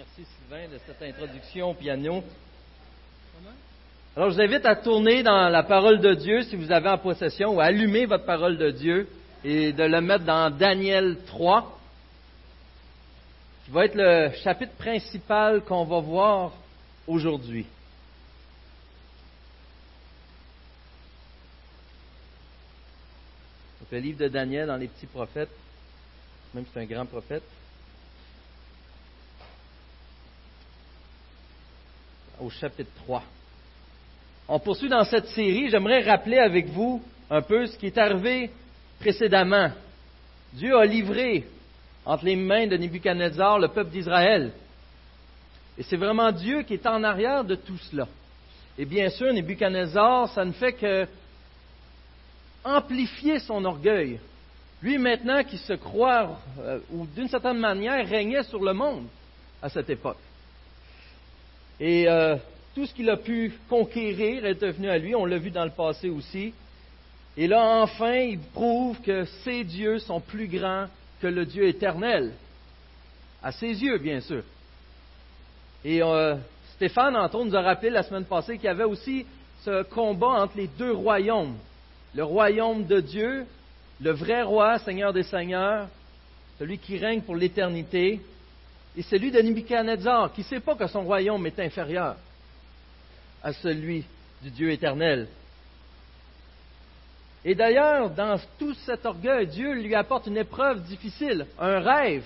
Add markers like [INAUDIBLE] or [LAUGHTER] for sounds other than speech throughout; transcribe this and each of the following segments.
Merci Sylvain de cette introduction au piano. Alors je vous invite à tourner dans la parole de Dieu si vous avez en possession ou à allumer votre parole de Dieu et de le mettre dans Daniel 3, qui va être le chapitre principal qu'on va voir aujourd'hui. Le livre de Daniel dans les petits prophètes, même si c'est un grand prophète. Au chapitre 3. On poursuit dans cette série. J'aimerais rappeler avec vous un peu ce qui est arrivé précédemment. Dieu a livré entre les mains de Nebuchadnezzar le peuple d'Israël. Et c'est vraiment Dieu qui est en arrière de tout cela. Et bien sûr, Nebuchadnezzar, ça ne fait que amplifier son orgueil. Lui maintenant qui se croit, euh, ou d'une certaine manière, régnait sur le monde à cette époque. Et euh, tout ce qu'il a pu conquérir est devenu à lui, on l'a vu dans le passé aussi. Et là, enfin, il prouve que ses dieux sont plus grands que le Dieu éternel. À ses yeux, bien sûr. Et euh, Stéphane, entre autres, nous a rappelé la semaine passée qu'il y avait aussi ce combat entre les deux royaumes. Le royaume de Dieu, le vrai roi, Seigneur des Seigneurs, celui qui règne pour l'éternité, et celui de Nebuchadnezzar, qui ne sait pas que son royaume est inférieur à celui du Dieu éternel. Et d'ailleurs, dans tout cet orgueil, Dieu lui apporte une épreuve difficile, un rêve.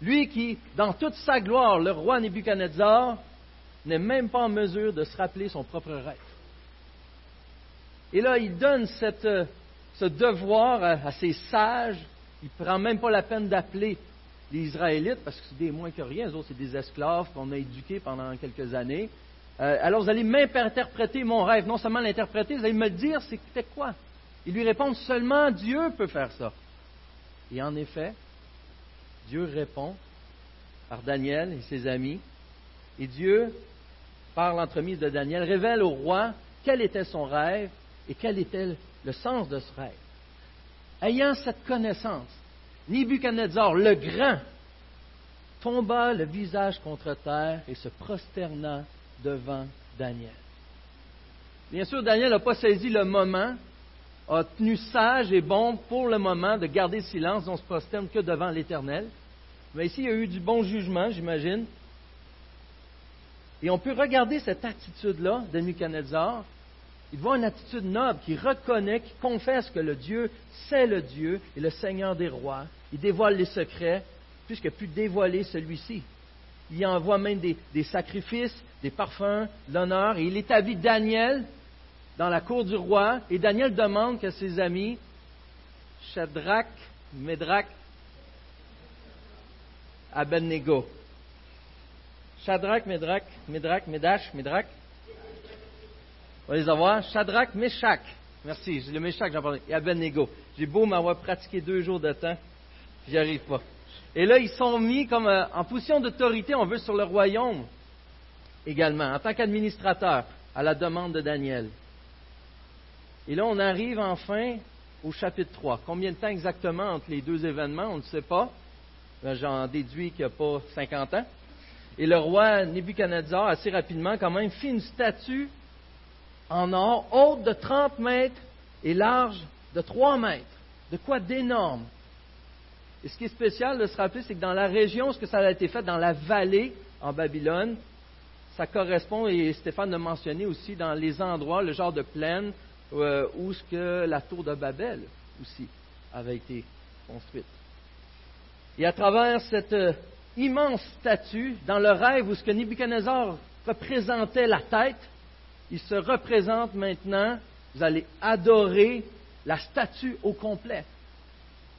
Lui qui, dans toute sa gloire, le roi Nebuchadnezzar, n'est même pas en mesure de se rappeler son propre rêve. Et là, il donne ce devoir à, à, ses sages. Il ne prend même pas la peine d'appeler les Israélites, parce que c'est des moins que rien, eux autres, c'est des esclaves qu'on a éduqués pendant quelques années. Euh, alors, vous allez m'interpréter mon rêve. Non seulement l'interpréter, vous allez me dire c'était quoi? Il lui répond seulement Dieu peut faire ça. Et en effet, Dieu répond par Daniel et ses amis. Et Dieu, par l'entremise de Daniel, révèle au roi quel était son rêve et quel était le sens de ce rêve. Ayant cette connaissance, Nebuchadnezzar, le grand, tomba le visage contre terre et se prosterna devant Daniel. Bien sûr, Daniel n'a pas saisi le moment, a tenu sage et bon pour le moment de garder silence, on ne se prosterne que devant l'Éternel. Mais ici, il y a eu du bon jugement, j'imagine. Et on peut regarder cette attitude-là de Nebuchadnezzar. Il voit une attitude noble qui reconnaît, qui confesse que le Dieu, c'est le Dieu et le Seigneur des rois. Il dévoile les secrets, puisqu'il a pu dévoiler celui-ci. Il envoie même des, sacrifices, des parfums, l'honneur, et il établit Daniel dans la cour du roi, et Daniel demande que ses amis, Shadrach, Médrach, Abednego, Shadrach, Médrach, Médrach, Médash, Médrach, on va les avoir, Shadrach, Meshach, merci, le Meshach, j'en parlais, et Abednego. J'ai beau m'avoir pratiqué deux jours de temps, j'y arrive pas. Et là, ils sont mis comme euh, en position d'autorité, on veut, sur le royaume également, en tant qu'administrateur, à la demande de Daniel. Et là, on arrive enfin au chapitre 3. Combien de temps exactement entre les deux événements, on ne sait pas. Ben, j'en déduis qu'il n'y a pas 50 ans. Et le roi Nebuchadnezzar, assez rapidement, quand même, fit une statue en or, haute de 30 mètres et large de 3 mètres. De quoi d'énorme. Et ce qui est spécial de se rappeler, c'est que dans la région, ce que ça a été fait dans la vallée en Babylone, ça correspond, et Stéphane l'a mentionné aussi, dans les endroits, le genre de plaine euh, où la tour de Babel aussi avait été construite. Et à travers cette euh, immense statue, dans le rêve où ce que Nebuchadnezzar représentait la tête, il se représente maintenant, vous allez adorer la statue au complet.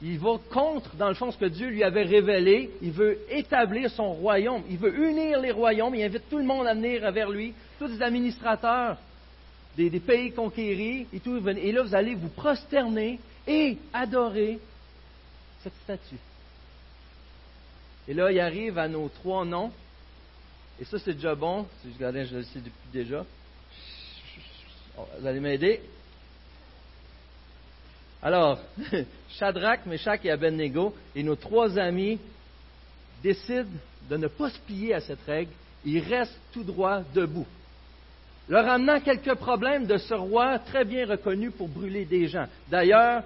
Il va contre, dans le fond, ce que Dieu lui avait révélé. Il veut établir son royaume. Il veut unir les royaumes. Il invite tout le monde à venir vers lui, tous les administrateurs des, pays conquéris et. Et là, vous allez vous prosterner et adorer cette statue. Et là, il arrive à nos trois noms. Et ça, c'est déjà bon. Si je je le sais depuis déjà. Vous allez m'aider. Alors, [LAUGHS] Shadrach, Meshach et Abednego et nos trois amis décident de ne pas se plier à cette règle, il reste tout droit debout. Leur amenant quelques problèmes de ce roi très bien reconnu pour brûler des gens. D'ailleurs,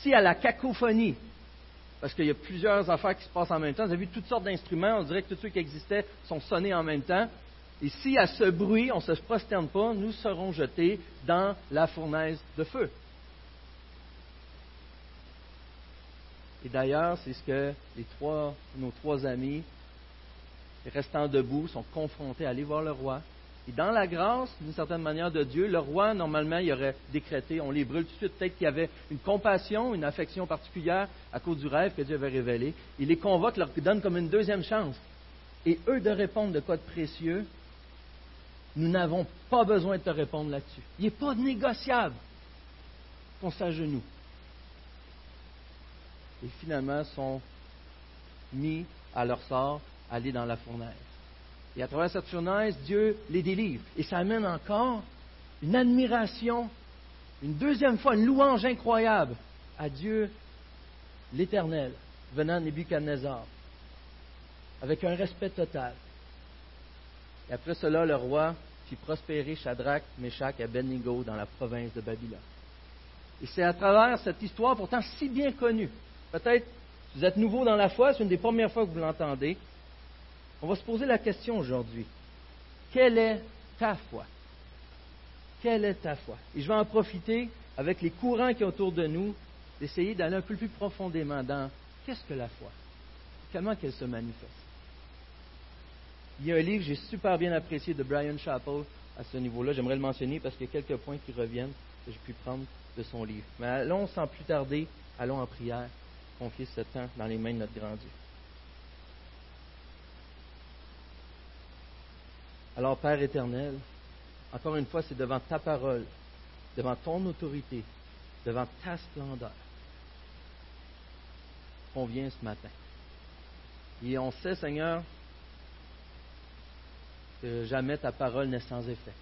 si à la cacophonie, parce qu'il y a plusieurs affaires qui se passent en même temps, vous avez vu toutes sortes d'instruments, on dirait que tous ceux qui existaient sont sonnés en même temps, et si à ce bruit, on ne se prosterne pas, nous serons jetés dans la fournaise de feu. Et d'ailleurs, c'est ce que les trois, nos trois amis, restant debout, sont confrontés à aller voir le roi. Et dans la grâce, d'une certaine manière, de Dieu, le roi, normalement, il aurait décrété, on les brûle tout de suite. Peut-être qu'il y avait une compassion, une affection particulière à cause du rêve que Dieu avait révélé. Il les convoque, leur donne comme une deuxième chance. Et eux de répondre de quoi de précieux, nous n'avons pas besoin de te répondre là-dessus. Il n'est pas négociable qu'on s'agenouille. Et finalement sont mis à leur sort, aller dans la fournaise. Et à travers cette fournaise, Dieu les délivre. Et ça amène encore une admiration, une deuxième fois, une louange incroyable à Dieu l'Éternel, venant de Nebuchadnezzar, avec un respect total. Et après cela, le roi fit prospérer Shadrach, Meshach et Abednego dans la province de Babylone. Et c'est à travers cette histoire pourtant si bien connue. Peut-être vous êtes nouveau dans la foi, c'est une des premières fois que vous l'entendez. On va se poser la question aujourd'hui. Quelle est ta foi? Quelle est ta foi? Et je vais en profiter avec les courants qui sont autour de nous, d'essayer d'aller un peu plus profondément dans qu'est-ce que la foi? Comment qu'elle se manifeste? Il y a un livre que j'ai super bien apprécié de Brian Chappell à ce niveau-là. J'aimerais le mentionner parce qu'il y a quelques points qui reviennent que j'ai pu prendre de son livre. Mais allons sans plus tarder, allons en prière, confier ce temps dans les mains de notre grand Dieu. Alors, Père éternel, encore une fois, c'est devant ta parole, devant ton autorité, devant ta splendeur qu'on vient ce matin. Et on sait, Seigneur, que jamais ta parole n'est sans effet.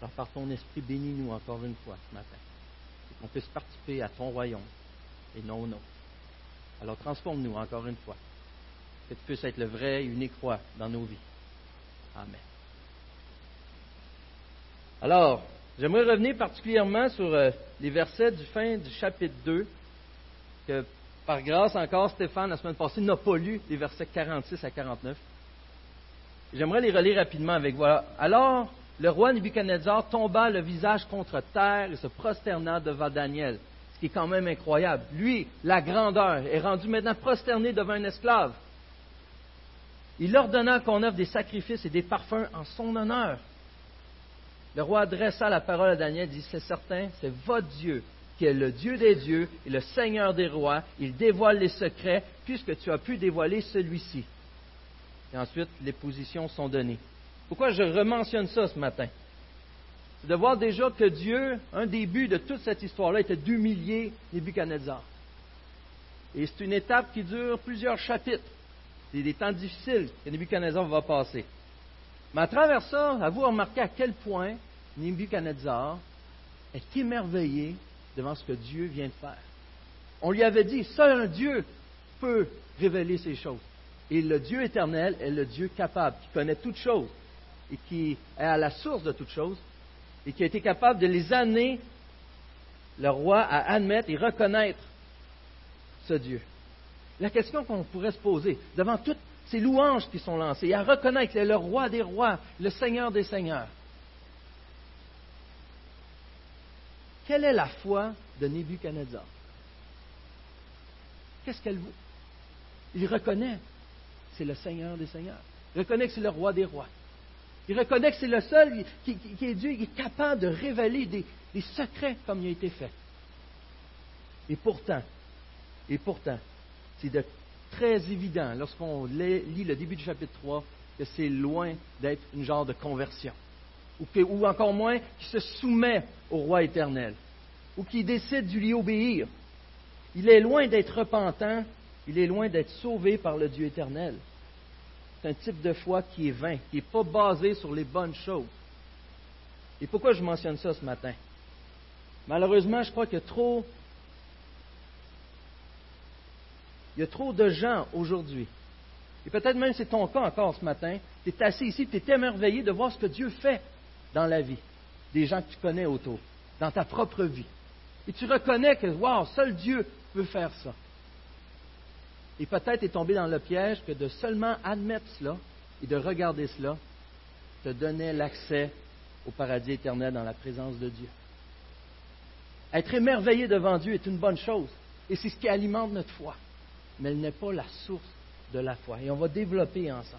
Alors par ton esprit, bénis-nous encore une fois ce matin, qu'on puisse participer à ton royaume et non au nôtre. Alors transforme-nous encore une fois, que tu puisses être le vrai et unique roi dans nos vies. Amen. Alors, j'aimerais revenir particulièrement sur euh, les versets du fin du chapitre 2, que par grâce encore, Stéphane, la semaine passée, n'a pas lu les versets 46 à 49. J'aimerais les relire rapidement avec vous. Alors, le roi Nebuchadnezzar tomba le visage contre terre et se prosterna devant Daniel, qui est quand même incroyable. Lui, la grandeur, est rendu maintenant prosterné devant un esclave. Il ordonna qu'on offre des sacrifices et des parfums en son honneur. Le roi adressa la parole à Daniel et dit C'est certain, c'est votre Dieu qui est le Dieu des dieux et le Seigneur des rois. Il dévoile les secrets puisque tu as pu dévoiler celui-ci. Et ensuite, les positions sont données. Pourquoi je rementionne ça ce matin? De voir déjà que Dieu, un des buts de toute cette histoire-là, était d'humilier Nebuchadnezzar. Et c'est une étape qui dure plusieurs chapitres. C'est des temps difficiles que Nebuchadnezzar va passer. Mais à travers ça, à vous remarquer à quel point Nebuchadnezzar est émerveillé devant ce que Dieu vient de faire. On lui avait dit, seul un Dieu peut révéler ces choses. Et le Dieu éternel est le Dieu capable, qui connaît toutes choses et qui est à la source de toutes choses et qui a été capable de les amener, le roi, à admettre et reconnaître ce Dieu. La question qu'on pourrait se poser, devant toutes ces louanges qui sont lancées, à reconnaître le roi des rois, le Seigneur des seigneurs. Quelle est la foi de Nebuchadnezzar? Qu'est-ce qu'elle vaut? Il reconnaît c'est le Seigneur des Seigneurs. Il reconnaît que c'est le roi des rois. Il reconnaît que c'est le seul qui, est Dieu, qui est capable de révéler des, secrets comme il a été fait. Et pourtant, et pourtant, c'est très évident lorsqu'on lit le début du chapitre 3 que c'est loin d'être une genre de conversion. Ou, ou encore moins qui se soumet au roi éternel. Ou qui décide de lui obéir. Il est loin d'être repentant il est loin d'être sauvé par le Dieu éternel. C'est un type de foi qui est vain, qui n'est pas basé sur les bonnes choses. Et pourquoi je mentionne ça ce matin? Malheureusement, je crois qu'il y a trop, il y a trop de gens aujourd'hui Et peut-être même c'est ton cas encore ce matin. Tu es assis ici, tu es émerveillé de voir ce que Dieu fait dans la vie des gens que tu connais autour, dans ta propre vie. Et tu reconnais que, wow, seul Dieu peut faire ça. Et peut-être est tombé dans le piège que de seulement admettre cela et de regarder cela te donnait l'accès au paradis éternel dans la présence de Dieu. Être émerveillé devant Dieu est une bonne chose, et c'est ce qui alimente notre foi, mais elle n'est pas la source de la foi. Et on va développer ensemble.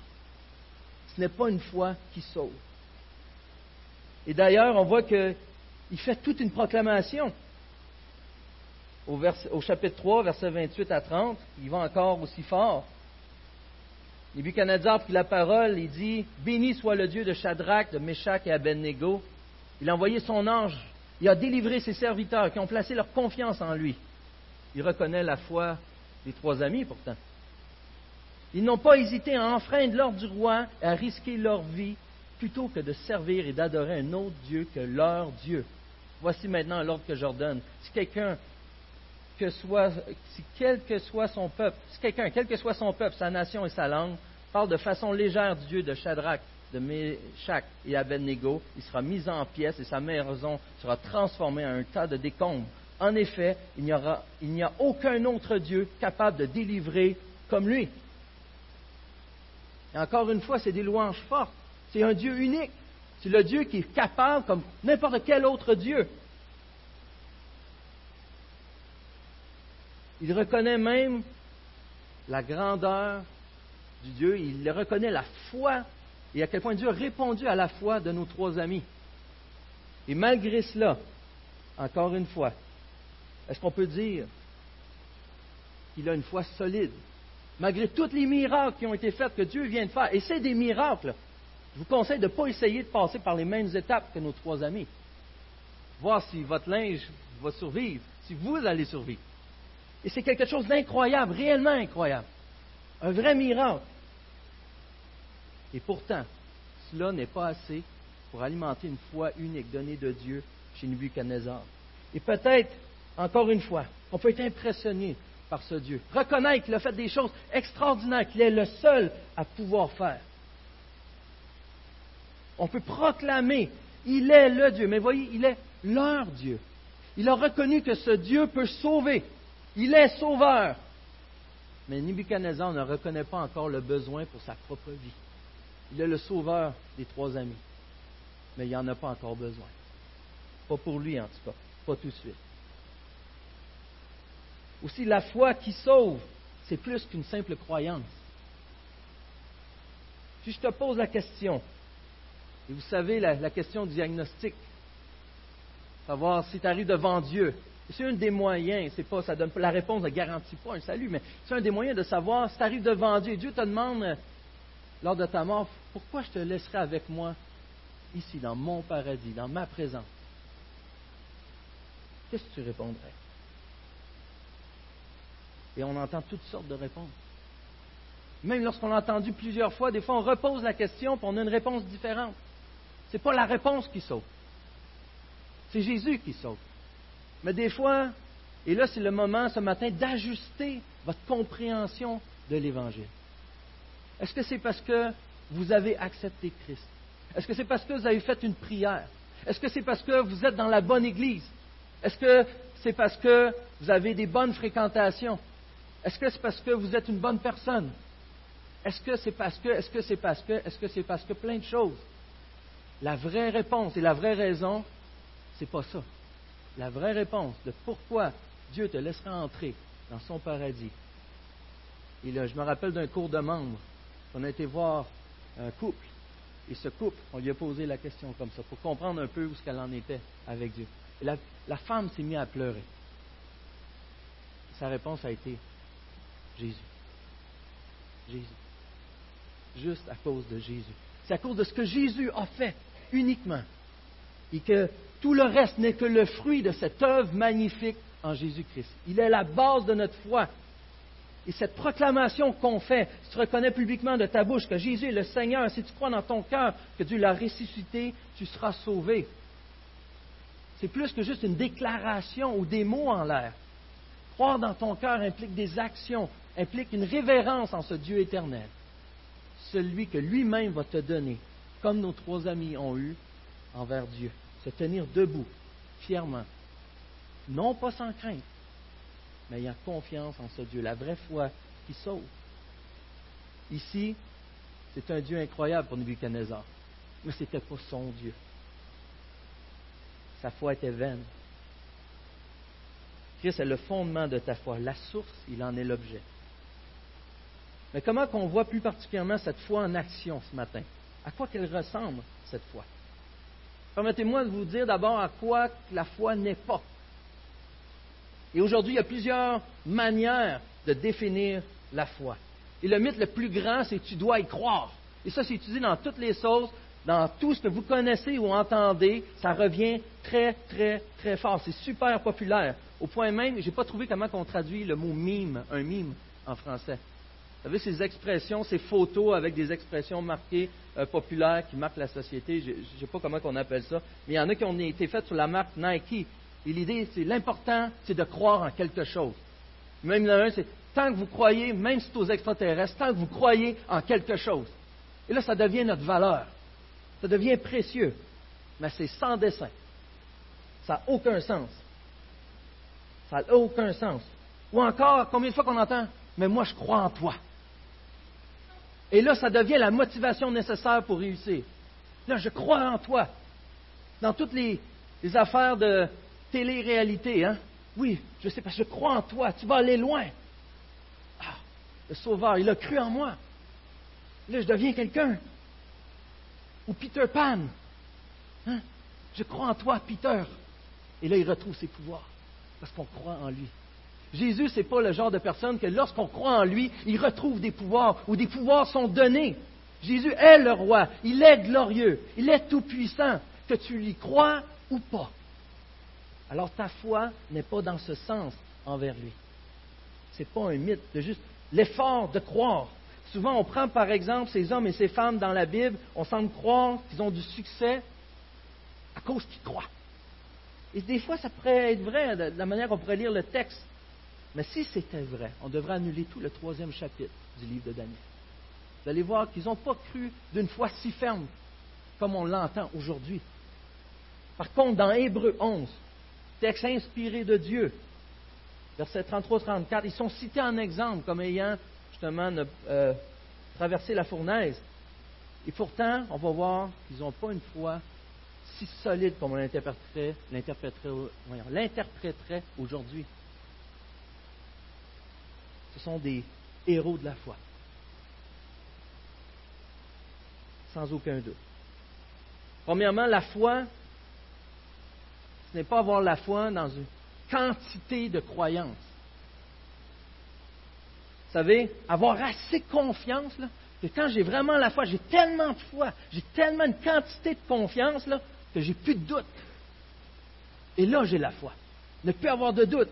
Ce n'est pas une foi qui sauve. Et d'ailleurs, on voit qu'il fait toute une proclamation. Au, chapitre 3, versets 28 à 30, il va encore aussi fort. Nebuchadnezzar prit la parole, il dit Béni soit le Dieu de Shadrach, de Meshach et Abednego. Il a envoyé son ange, il a délivré ses serviteurs qui ont placé leur confiance en lui. Il reconnaît la foi des trois amis pourtant. Ils n'ont pas hésité à enfreindre l'ordre du roi et à risquer leur vie plutôt que de servir et d'adorer un autre Dieu que leur Dieu. Voici maintenant l'ordre que j'ordonne. Si quelqu'un quel que soit son peuple, si quelqu'un, quel que soit son peuple, sa nation et sa langue, parle de façon légère du Dieu de Shadrach, de Meshach et Abednego, il sera mis en pièces et sa maison sera transformée en un tas de décombres. En effet, il n'y, aura, il n'y a aucun autre Dieu capable de délivrer comme lui. Et encore une fois, c'est des louanges fortes. C'est un Dieu unique. C'est le Dieu qui est capable comme n'importe quel autre Dieu. Il reconnaît même la grandeur du Dieu, il reconnaît la foi et à quel point Dieu a répondu à la foi de nos trois amis. Et malgré cela, encore une fois, est-ce qu'on peut dire qu'il a une foi solide, malgré tous les miracles qui ont été faits que Dieu vient de faire, et c'est des miracles, je vous conseille de ne pas essayer de passer par les mêmes étapes que nos trois amis. Voir si votre linge va survivre, si vous allez survivre. Et c'est quelque chose d'incroyable, réellement incroyable. Un vrai miracle. Et pourtant, cela n'est pas assez pour alimenter une foi unique donnée de Dieu chez Nebuchadnezzar. Et peut-être, encore une fois, on peut être impressionné par ce Dieu. Reconnaître qu'il a fait des choses extraordinaires, qu'il est le seul à pouvoir faire. On peut proclamer, il est le Dieu, mais voyez, il est leur Dieu. Il a reconnu que ce Dieu peut sauver. Il est sauveur. Mais Nebuchadnezzar ne reconnaît pas encore le besoin pour sa propre vie. Il est le sauveur des trois amis. Mais il n'en a pas encore besoin. Pas pour lui, en tout cas. Pas tout de suite. Aussi, la foi qui sauve, c'est plus qu'une simple croyance. Si je te pose la question, et vous savez la, question du diagnostic, savoir si tu arrives devant Dieu, c'est un des moyens, c'est pas, ça donne, la réponse ne garantit pas un salut, mais c'est un des moyens de savoir si tu arrives devant Dieu. Dieu te demande, euh, lors de ta mort, pourquoi je te laisserai avec moi ici, dans mon paradis, dans ma présence? Qu'est-ce que tu répondrais? Et on entend toutes sortes de réponses. Même lorsqu'on l'a entendu plusieurs fois, des fois on repose la question et on a une réponse différente. Ce n'est pas la réponse qui sauve. C'est Jésus qui sauve. Mais des fois, et là c'est le moment ce matin d'ajuster votre compréhension de l'Évangile. Est-ce que c'est parce que vous avez accepté Christ? Est-ce que c'est parce que vous avez fait une prière? Est-ce que c'est parce que vous êtes dans la bonne Église? Est-ce que c'est parce que vous avez des bonnes fréquentations? Est-ce que c'est parce que vous êtes une bonne personne? Est-ce que c'est parce que, est-ce que c'est parce que, est-ce que c'est parce que plein de choses? La vraie réponse et la vraie raison, c'est pas ça la vraie réponse de pourquoi Dieu te laissera entrer dans son paradis. Et là, je me rappelle d'un cours de membres. On a été voir un couple. Et ce couple, on lui a posé la question comme ça, pour comprendre un peu où ce qu'elle en était avec Dieu. La femme s'est mise à pleurer. Sa réponse a été Jésus. Jésus. Juste à cause de Jésus. C'est à cause de ce que Jésus a fait uniquement. Et que tout le reste n'est que le fruit de cette œuvre magnifique en Jésus-Christ. Il est la base de notre foi. Et cette proclamation qu'on fait, si tu reconnais publiquement de ta bouche que Jésus est le Seigneur, si tu crois dans ton cœur que Dieu l'a ressuscité, tu seras sauvé. C'est plus que juste une déclaration ou des mots en l'air. Croire dans ton cœur implique des actions, implique une révérence en ce Dieu éternel. celui que lui-même va te donner, comme nos trois amis ont eu envers Dieu. Se tenir debout, fièrement, non pas sans crainte, mais ayant confiance en ce Dieu, la vraie foi qui sauve. Ici, c'est un Dieu incroyable pour Nebuchadnezzar, mais ce n'était pas son Dieu. Sa foi était vaine. Christ est le fondement de ta foi. La source, il en est l'objet. Mais comment qu'on voit plus particulièrement cette foi en action ce matin? À quoi qu'elle ressemble, cette foi? Permettez-moi de vous dire d'abord à quoi la foi n'est pas. Et aujourd'hui, il y a plusieurs manières de définir la foi. Et le mythe le plus grand, c'est tu dois y croire. Et ça, c'est utilisé dans toutes les sauces, dans tout ce que vous connaissez ou entendez. Ça revient très, très, très fort. C'est super populaire. Au point même, je n'ai pas trouvé comment on traduit le mot mime, un mime en français. Vous savez, ces expressions, ces photos avec des expressions marquées euh, populaires qui marquent la société, je ne sais pas comment on appelle ça, mais il y en a qui ont été faites sur la marque Nike. Et l'idée, c'est l'important, c'est de croire en quelque chose. Même l'un, c'est tant que vous croyez, même si c'est aux extraterrestres, tant que vous croyez en quelque chose. Et là, ça devient notre valeur. Ça devient précieux. Mais c'est sans dessin. Ça n'a aucun sens. Ça n'a aucun sens. Ou encore, combien de fois qu'on entend, mais moi je crois en toi. Et là, ça devient la motivation nécessaire pour réussir. Là, je crois en toi. Dans toutes les, affaires de télé-réalité, hein? Oui, je sais pas, je crois en toi, tu vas aller loin. Ah, le Sauveur, il a cru en moi. Là, je deviens quelqu'un. Ou Peter Pan. Hein? Je crois en toi, Peter. Et là, il retrouve ses pouvoirs parce qu'on croit en lui. Jésus, ce n'est pas le genre de personne que lorsqu'on croit en lui, il retrouve des pouvoirs ou des pouvoirs sont donnés. Jésus est le roi, il est glorieux, il est tout-puissant, que tu lui crois ou pas. Alors ta foi n'est pas dans ce sens envers lui. Ce n'est pas un mythe, c'est juste l'effort de croire. Souvent, on prend par exemple ces hommes et ces femmes dans la Bible, on semble croire qu'ils ont du succès à cause qu'ils croient. Et des fois, ça pourrait être vrai de la manière qu'on pourrait lire le texte. Mais si c'était vrai, on devrait annuler tout le troisième chapitre du livre de Daniel. Vous allez voir qu'ils n'ont pas cru d'une foi si ferme comme on l'entend aujourd'hui. Par contre, dans Hébreu 11, texte inspiré de Dieu, versets 33-34, ils sont cités en exemple comme ayant justement euh, traversé la fournaise. Et pourtant, on va voir qu'ils n'ont pas une foi si solide comme on l'interpréterait, l'interpréterait aujourd'hui ce sont des héros de la foi. Sans aucun doute. Premièrement, la foi, ce n'est pas avoir la foi dans une quantité de croyances. Vous savez, avoir assez confiance, que quand j'ai vraiment la foi, j'ai tellement de foi, j'ai tellement de quantité de confiance, là, que j'ai plus de doute. Et là, j'ai la foi. Ne plus avoir de doute.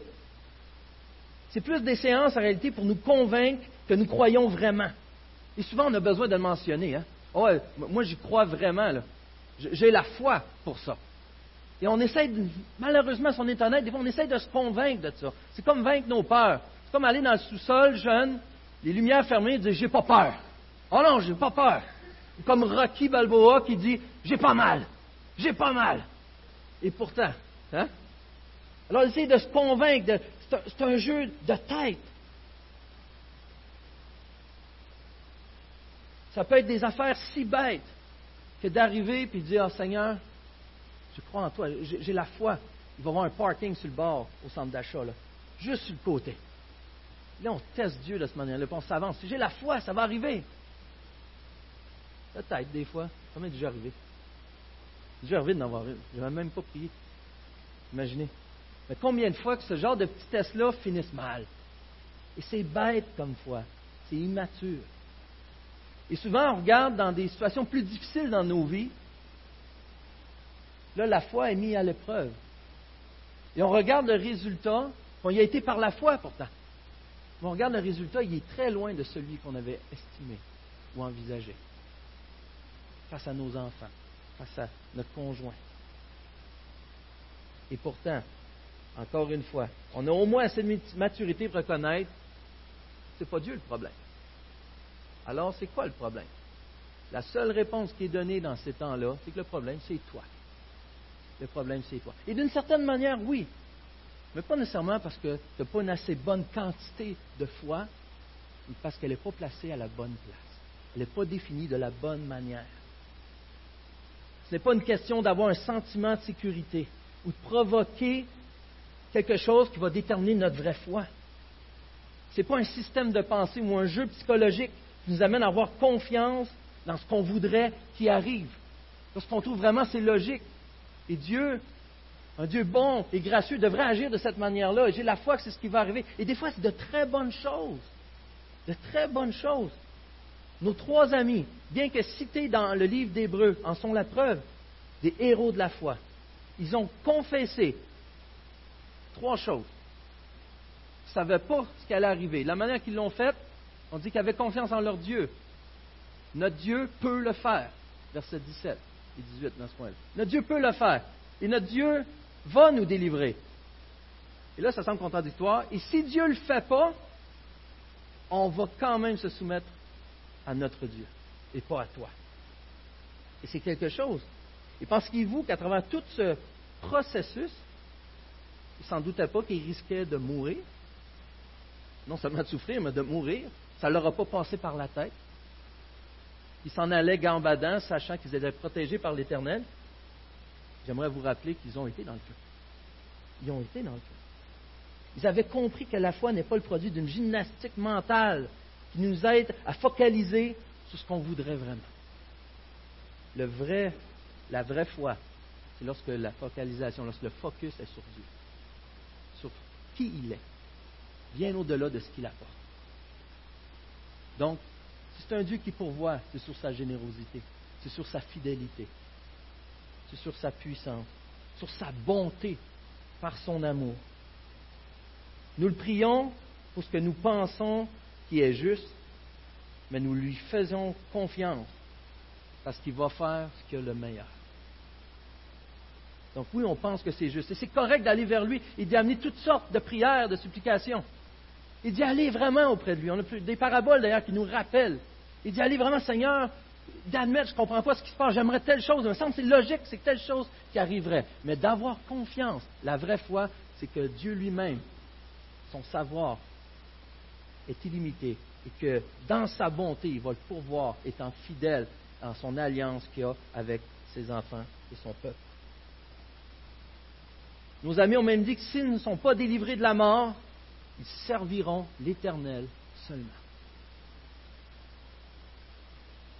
C'est plus des séances en réalité pour nous convaincre que nous croyons vraiment. Et souvent, on a besoin de le mentionner. Hein? Oh, moi, j'y crois vraiment. J'ai la foi pour ça. Et on essaie, de, malheureusement, si on est honnête, des fois, on essaie de se convaincre de ça. C'est comme vaincre nos peurs. C'est comme aller dans le sous-sol, jeune, les lumières fermées, et dire J'ai pas peur. Oh non, j'ai pas peur. Comme Rocky Balboa qui dit J'ai pas mal. J'ai pas mal. Et pourtant, hein? Alors, essayer de se convaincre, c'est un jeu de tête. Ça peut être des affaires si bêtes que d'arriver et de dire, oh, Seigneur, je crois en toi, j'ai la foi. Il va y avoir un parking sur le bord au centre d'achat, juste sur le côté. Là, on teste Dieu de cette manière-là, on s'avance. Si j'ai la foi, ça va arriver. Peut-être, des fois. Ça m'est déjà arrivé. Déjà arrivé d'en avoir une. Je n'avais même pas prié. Imaginez. Mais combien de fois que ce genre de petits tests-là finissent mal? Et c'est bête comme foi. C'est immature. Et souvent, on regarde dans des situations plus difficiles dans nos vies. Là, la foi est mise à l'épreuve. Et on regarde le résultat. On y a été par la foi pourtant. Mais on regarde le résultat, il est très loin de celui qu'on avait estimé ou envisagé. Face à nos enfants, face à notre conjoint. Et pourtant, encore une fois, on a au moins assez de maturité pour reconnaître que ce n'est pas Dieu le problème. Alors, c'est quoi le problème? La seule réponse qui est donnée dans ces temps-là, c'est que le problème, c'est toi. Le problème, c'est toi. Et d'une certaine manière, oui. Mais pas nécessairement parce que tu n'as pas une assez bonne quantité de foi, mais parce qu'elle n'est pas placée à la bonne place. Elle n'est pas définie de la bonne manière. Ce n'est pas une question d'avoir un sentiment de sécurité ou de provoquer quelque chose qui va déterminer notre vraie foi. Ce n'est pas un système de pensée ou un jeu psychologique qui nous amène à avoir confiance dans ce qu'on voudrait qui arrive. Lorsqu'on trouve vraiment c'est logique. Et Dieu, un Dieu bon et gracieux, devrait agir de cette manière-là. J'ai la foi que c'est ce qui va arriver. Et des fois, c'est de très bonnes choses. De très bonnes choses. Nos trois amis, bien que cités dans le livre d'Hébreu, en sont la preuve des héros de la foi. Ils ont confessé trois choses. Ils ne savaient pas ce qui allait arriver. La manière qu'ils l'ont fait, on dit qu'ils avaient confiance en leur Dieu. Notre Dieu peut le faire. Verset 17 et 18 dans ce point-là. Notre Dieu peut le faire. Et notre Dieu va nous délivrer. Et là, ça semble contradictoire. Et si Dieu ne le fait pas, on va quand même se soumettre à notre Dieu et pas à toi. Et c'est quelque chose. Et pensez-vous qu'à travers tout ce processus, il ne s'en doutait pas qu'il risquait de mourir. Non seulement de souffrir, mais de mourir. Ça ne leur a pas passé par la tête. Ils s'en allaient gambadant, sachant qu'ils étaient protégés par l'Éternel. J'aimerais vous rappeler qu'ils ont été dans le feu. Ils ont été dans le feu. Ils avaient compris que la foi n'est pas le produit d'une gymnastique mentale qui nous aide à focaliser sur ce qu'on voudrait vraiment. Le vrai, la vraie foi, c'est lorsque la focalisation, lorsque le focus est sur Dieu, il est, bien au-delà de ce qu'il apporte. Donc, c'est un Dieu qui pourvoit, c'est sur sa générosité, c'est sur sa fidélité, c'est sur sa puissance, sur sa bonté, par son amour. Nous le prions pour ce que nous pensons qui est juste, mais nous lui faisons confiance parce qu'il va faire ce a le meilleur. Donc oui, on pense que c'est juste. Et c'est correct d'aller vers lui et d'y amener toutes sortes de prières, de supplications. Et d'y aller vraiment auprès de lui. On a des paraboles d'ailleurs qui nous rappellent. Et d'y aller vraiment, Seigneur, d'admettre, je ne comprends pas ce qui se passe, j'aimerais telle chose. Il me semble que c'est logique, c'est telle chose qui arriverait. Mais d'avoir confiance, la vraie foi, c'est que Dieu lui-même, son savoir, est illimité et que dans sa bonté, il va le pourvoir, étant fidèle dans son alliance qu'il a avec ses enfants et son peuple. Nos amis ont même dit que s'ils ne sont pas délivrés de la mort, ils serviront l'Éternel seulement.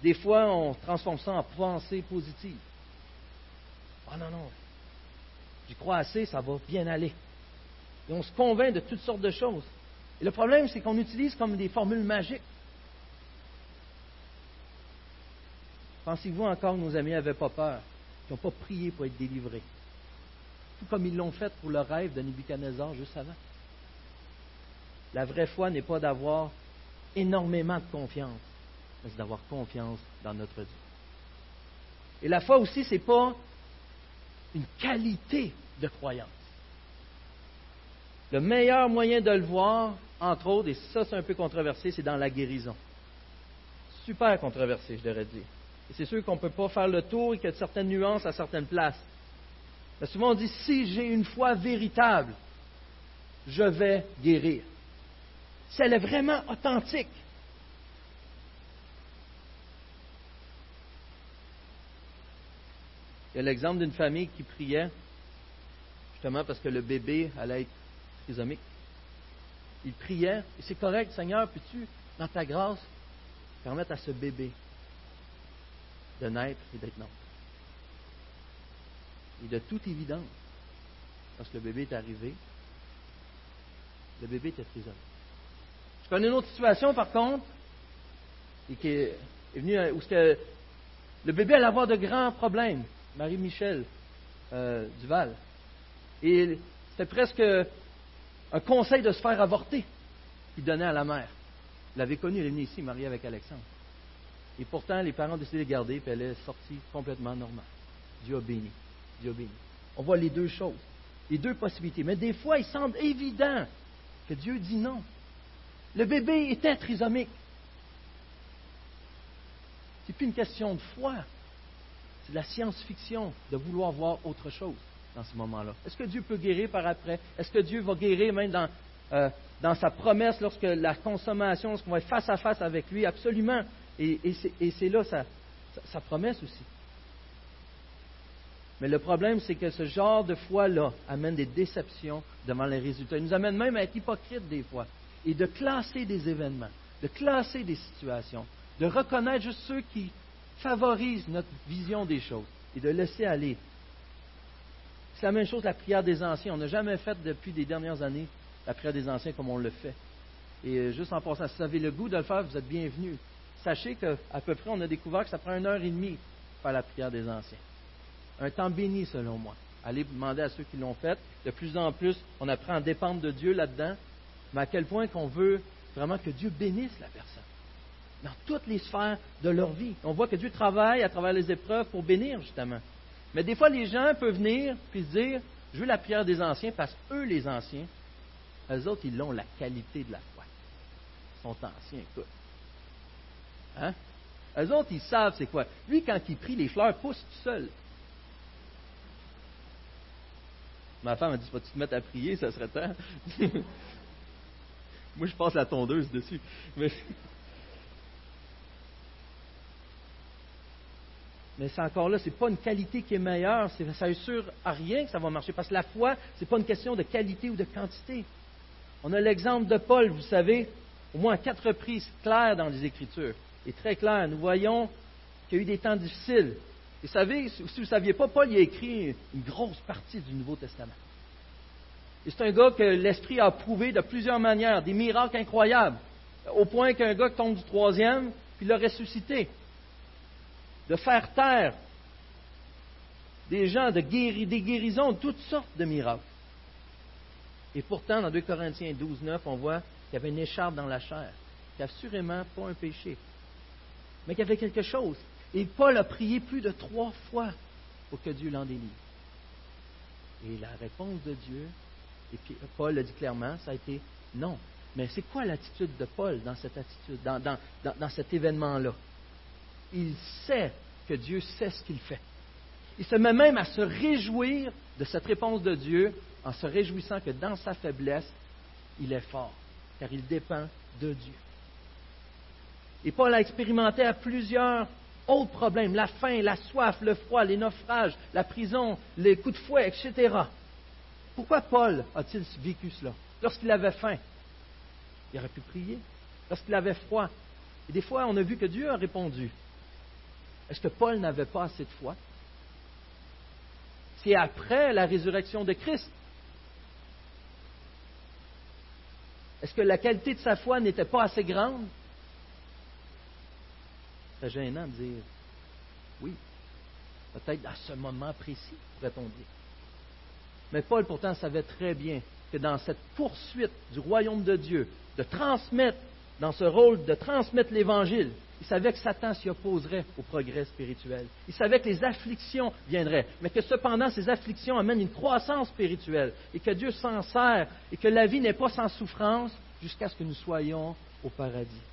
Des fois, on transforme ça en pensée positive. Ah non, non, j'y crois assez, ça va bien aller. Et on se convainc de toutes sortes de choses. Et le problème, c'est qu'on utilise comme des formules magiques. Pensez-vous encore que nos amis n'avaient pas peur, qu'ils n'ont pas prié pour être délivrés, comme ils l'ont fait pour le rêve de Nebuchadnezzar juste avant. La vraie foi n'est pas d'avoir énormément de confiance, mais c'est d'avoir confiance dans notre Dieu. Et la foi aussi, ce n'est pas une qualité de croyance. Le meilleur moyen de le voir, entre autres, et ça c'est un peu controversé, c'est dans la guérison. Super controversé, je devrais dire. Et c'est sûr qu'on ne peut pas faire le tour et qu'il y a certaines nuances à certaines places. Mais souvent on dit, si j'ai une foi véritable, je vais guérir. Si elle est vraiment authentique. Il y a l'exemple d'une famille qui priait, justement parce que le bébé allait être trisomique. Il priait, et c'est correct, Seigneur, peux-tu, dans ta grâce, permettre à ce bébé de naître et d'être non. Et de toute évidence, lorsque le bébé est arrivé, le bébé était trisomique. Je connais une autre situation, par contre, et qui est venue où que le bébé allait avoir de grands problèmes. Marie-Michel euh, Duval. Et c'était presque un conseil de se faire avorter qu'il donnait à la mère. Vous l'avez connue, elle est venue ici, mariée avec Alexandre. Et pourtant, les parents ont décidé de garder, puis elle est sortie complètement normale. Dieu a béni. On voit les deux choses, les deux possibilités. Mais des fois, il semble évident que Dieu dit non. Le bébé était trisomique. C'est plus une question de foi. C'est de la science-fiction de vouloir voir autre chose dans ce moment-là. Est-ce que Dieu peut guérir par après? Est-ce que Dieu va guérir même dans, euh, dans sa promesse lorsque la consommation, lorsqu'on va être face à face avec lui? Absolument. Et, c'est là sa promesse aussi. Mais le problème, c'est que ce genre de foi-là amène des déceptions devant les résultats. Il nous amène même à être hypocrite des fois et de classer des événements, de classer des situations, de reconnaître juste ceux qui favorisent notre vision des choses et de laisser aller. C'est la même chose la prière des anciens. On n'a jamais fait depuis des dernières années la prière des anciens comme on le fait. Et euh, juste en passant, si vous avez le goût de le faire, vous êtes bienvenus. Sachez qu'à peu près, on a découvert que ça prend une heure et demie pour faire la prière des anciens. Un temps béni, selon moi. Allez demander à ceux qui l'ont fait. De plus en plus, on apprend à dépendre de Dieu là-dedans. Mais à quel point qu'on veut vraiment que Dieu bénisse la personne dans toutes les sphères de leur vie. On voit que Dieu travaille à travers les épreuves pour bénir, justement. Mais des fois, les gens peuvent venir puis dire Je veux la prière des anciens parce qu'eux, les anciens, eux autres, ils ont la qualité de la foi. Ils sont anciens, écoute. Hein? Eux autres, ils savent c'est quoi. Lui, quand il prie, les fleurs poussent tout seuls. Ma femme a dit, vas-tu te mettre à prier, ça serait temps. [LAUGHS] Moi, je passe la tondeuse dessus. Mais, c'est encore là, ce n'est pas une qualité qui est meilleure, ça assure à rien que ça va marcher, parce que la foi, ce n'est pas une question de qualité ou de quantité. On a l'exemple de Paul, vous savez, au moins quatre reprises claires dans les Écritures, et très clair. Nous voyons qu'il y a eu des temps difficiles. Et savez, si vous ne saviez pas, Paul a écrit une grosse partie du Nouveau Testament. Et c'est un gars que l'Esprit a prouvé de plusieurs manières, des miracles incroyables, au point qu'un gars tombe du troisième, puis l'a ressuscité. De faire taire des gens, de guérir, des guérisons, toutes sortes de miracles. Et pourtant, dans 2 Corinthiens 12, 9, on voit qu'il y avait une écharpe dans la chair, qui assurément pas un péché, mais qu'il y avait quelque chose. Et Paul a prié plus de trois fois pour que Dieu l'en délivre. Et la réponse de Dieu et puis Paul le dit clairement, ça a été non. Mais c'est quoi l'attitude de Paul dans cette attitude, dans, cet événement-là? Il sait que Dieu sait ce qu'il fait. Il se met même à se réjouir de cette réponse de Dieu en se réjouissant que dans sa faiblesse, il est fort, car il dépend de Dieu. Et Paul a expérimenté à plusieurs autres problèmes, la faim, la soif, le froid, les naufrages, la prison, les coups de fouet, etc. Pourquoi Paul a-t-il vécu cela? Lorsqu'il avait faim, il aurait pu prier. Lorsqu'il avait froid, et des fois, on a vu que Dieu a répondu. Est-ce que Paul n'avait pas assez de foi? C'est après la résurrection de Christ. Est-ce que la qualité de sa foi n'était pas assez grande? C'est gênant de dire oui. Peut-être à ce moment précis, pourrait-on. Mais Paul pourtant savait très bien que dans cette poursuite du royaume de Dieu, de transmettre, dans ce rôle de transmettre l'Évangile, il savait que Satan s'y opposerait au progrès spirituel. Il savait que les afflictions viendraient, mais que cependant ces afflictions amènent une croissance spirituelle et que Dieu s'en sert et que la vie n'est pas sans souffrance jusqu'à ce que nous soyons au paradis.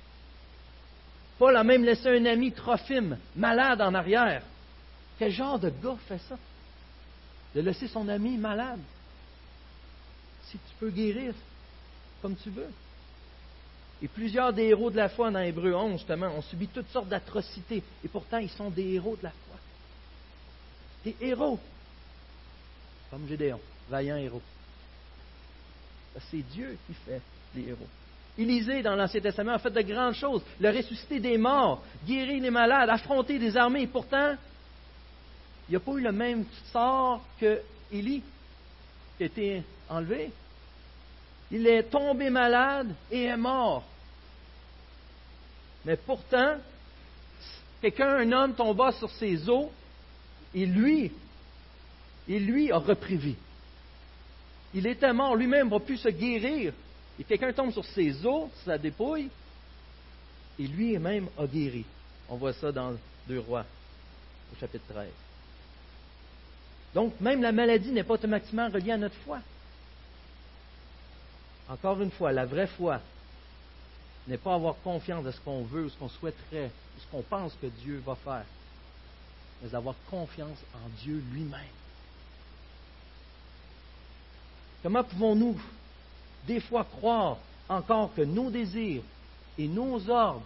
Paul a même laissé un ami, Trophime, malade en arrière. Quel genre de gars fait ça? de laisser son ami malade. Si tu peux guérir comme tu veux. Et plusieurs des héros de la foi dans Hébreu 11, justement, ont subi toutes sortes d'atrocités. Et pourtant, ils sont des héros de la foi. Des héros. Comme Gédéon, vaillant héros. C'est Dieu qui fait les héros. Élisée, dans l'Ancien Testament, a fait de grandes choses. Le ressuscité des morts, guéri les malades, affronté des armées. Et pourtant, il n'a pas eu le même sort que Élie, qui a été enlevé. Il est tombé malade et est mort. Mais pourtant, quelqu'un, un homme, tomba sur ses os et lui, et lui a repris vie. Il était mort, lui-même n'a pu se guérir. Et quelqu'un tombe sur ses os, sa dépouille, et lui-même a guéri. On voit ça dans Deux Rois, au chapitre 13. Donc, même la maladie n'est pas automatiquement reliée à notre foi. Encore une fois, la vraie foi n'est pas avoir confiance de ce qu'on veut ou ce qu'on souhaiterait ou ce qu'on pense que Dieu va faire, mais d'avoir confiance en Dieu lui-même. Comment pouvons-nous des fois croire encore que nos désirs et nos ordres,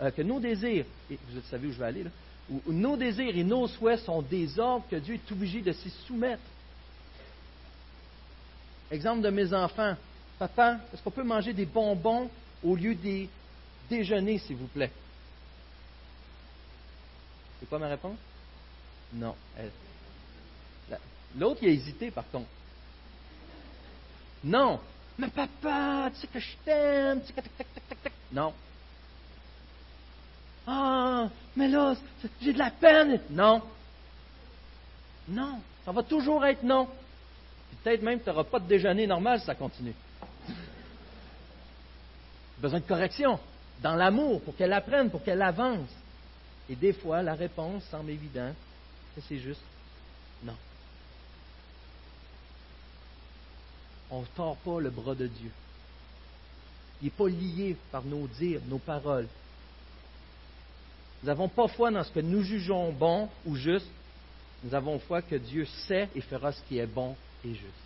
euh, que nos désirs, et vous savez où je vais aller là, nos désirs et nos souhaits sont des ordres que Dieu est obligé de s'y soumettre. Exemple de mes enfants. Papa, est-ce qu'on peut manger des bonbons au lieu des déjeuners, s'il vous plaît? C'est quoi ma réponse? Non. L'autre, il a hésité, par contre. Non. Mais papa, tu sais que je t'aime. Non. Ah, mais là, j'ai de la peine. Non. Non. Ça va toujours être non. Peut-être même que tu n'auras pas de déjeuner normal si ça continue. Besoin de correction, dans l'amour, pour qu'elle apprenne, pour qu'elle avance. Et des fois, la réponse semble évidente, mais c'est juste non. On ne tord pas le bras de Dieu. Il n'est pas lié par nos dires, nos paroles. Nous n'avons pas foi dans ce que nous jugeons bon ou juste. Nous avons foi que Dieu sait et fera ce qui est bon et juste.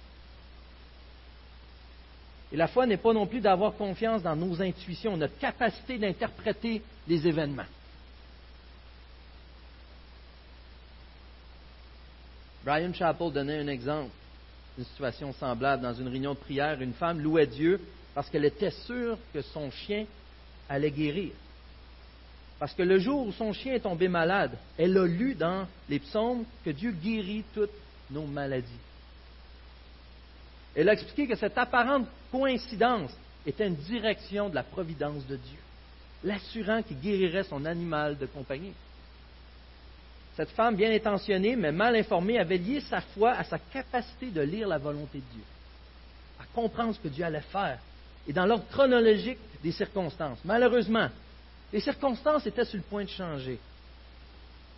Et la foi n'est pas non plus d'avoir confiance dans nos intuitions, notre capacité d'interpréter les événements. Brian Chappell donnait un exemple d'une situation semblable. Dans une réunion de prière, une femme louait Dieu parce qu'elle était sûre que son chien allait guérir. Parce que le jour où son chien est tombé malade, elle a lu dans les psaumes que Dieu guérit toutes nos maladies. Elle a expliqué que cette apparente coïncidence était une direction de la providence de Dieu, l'assurant qu'il guérirait son animal de compagnie. Cette femme bien intentionnée, mais mal informée, avait lié sa foi à sa capacité de lire la volonté de Dieu, à comprendre ce que Dieu allait faire, et dans l'ordre chronologique des circonstances. Malheureusement, les circonstances étaient sur le point de changer.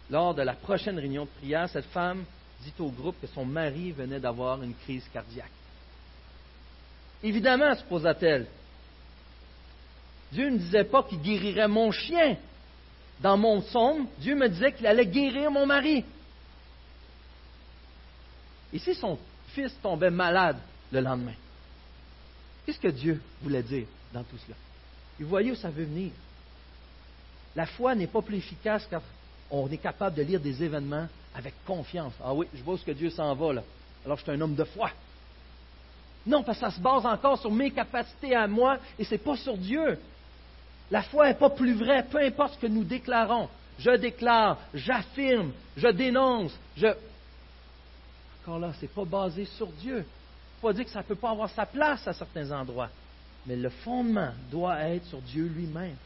Lors de la prochaine réunion de prière, cette femme dit au groupe que son mari venait d'avoir une crise cardiaque. Évidemment, se posa-t-elle, Dieu ne disait pas qu'il guérirait mon chien. Dans mon psaume, Dieu me disait qu'il allait guérir mon mari. Et si son fils tombait malade le lendemain, qu'est-ce que Dieu voulait dire dans tout cela? Vous voyez où ça veut venir. La foi n'est pas plus efficace quand on est capable de lire des événements avec confiance. Ah oui, je vois ce que Dieu s'en va. Alors je suis un homme de foi. Non, parce que ça se base encore sur mes capacités à moi et ce n'est pas sur Dieu. La foi n'est pas plus vraie, peu importe ce que nous déclarons. Je déclare, j'affirme, je dénonce, je. Encore là, ce n'est pas basé sur Dieu. Il faut pas dire que ça ne peut pas avoir sa place à certains endroits. Mais le fondement doit être sur Dieu lui-même.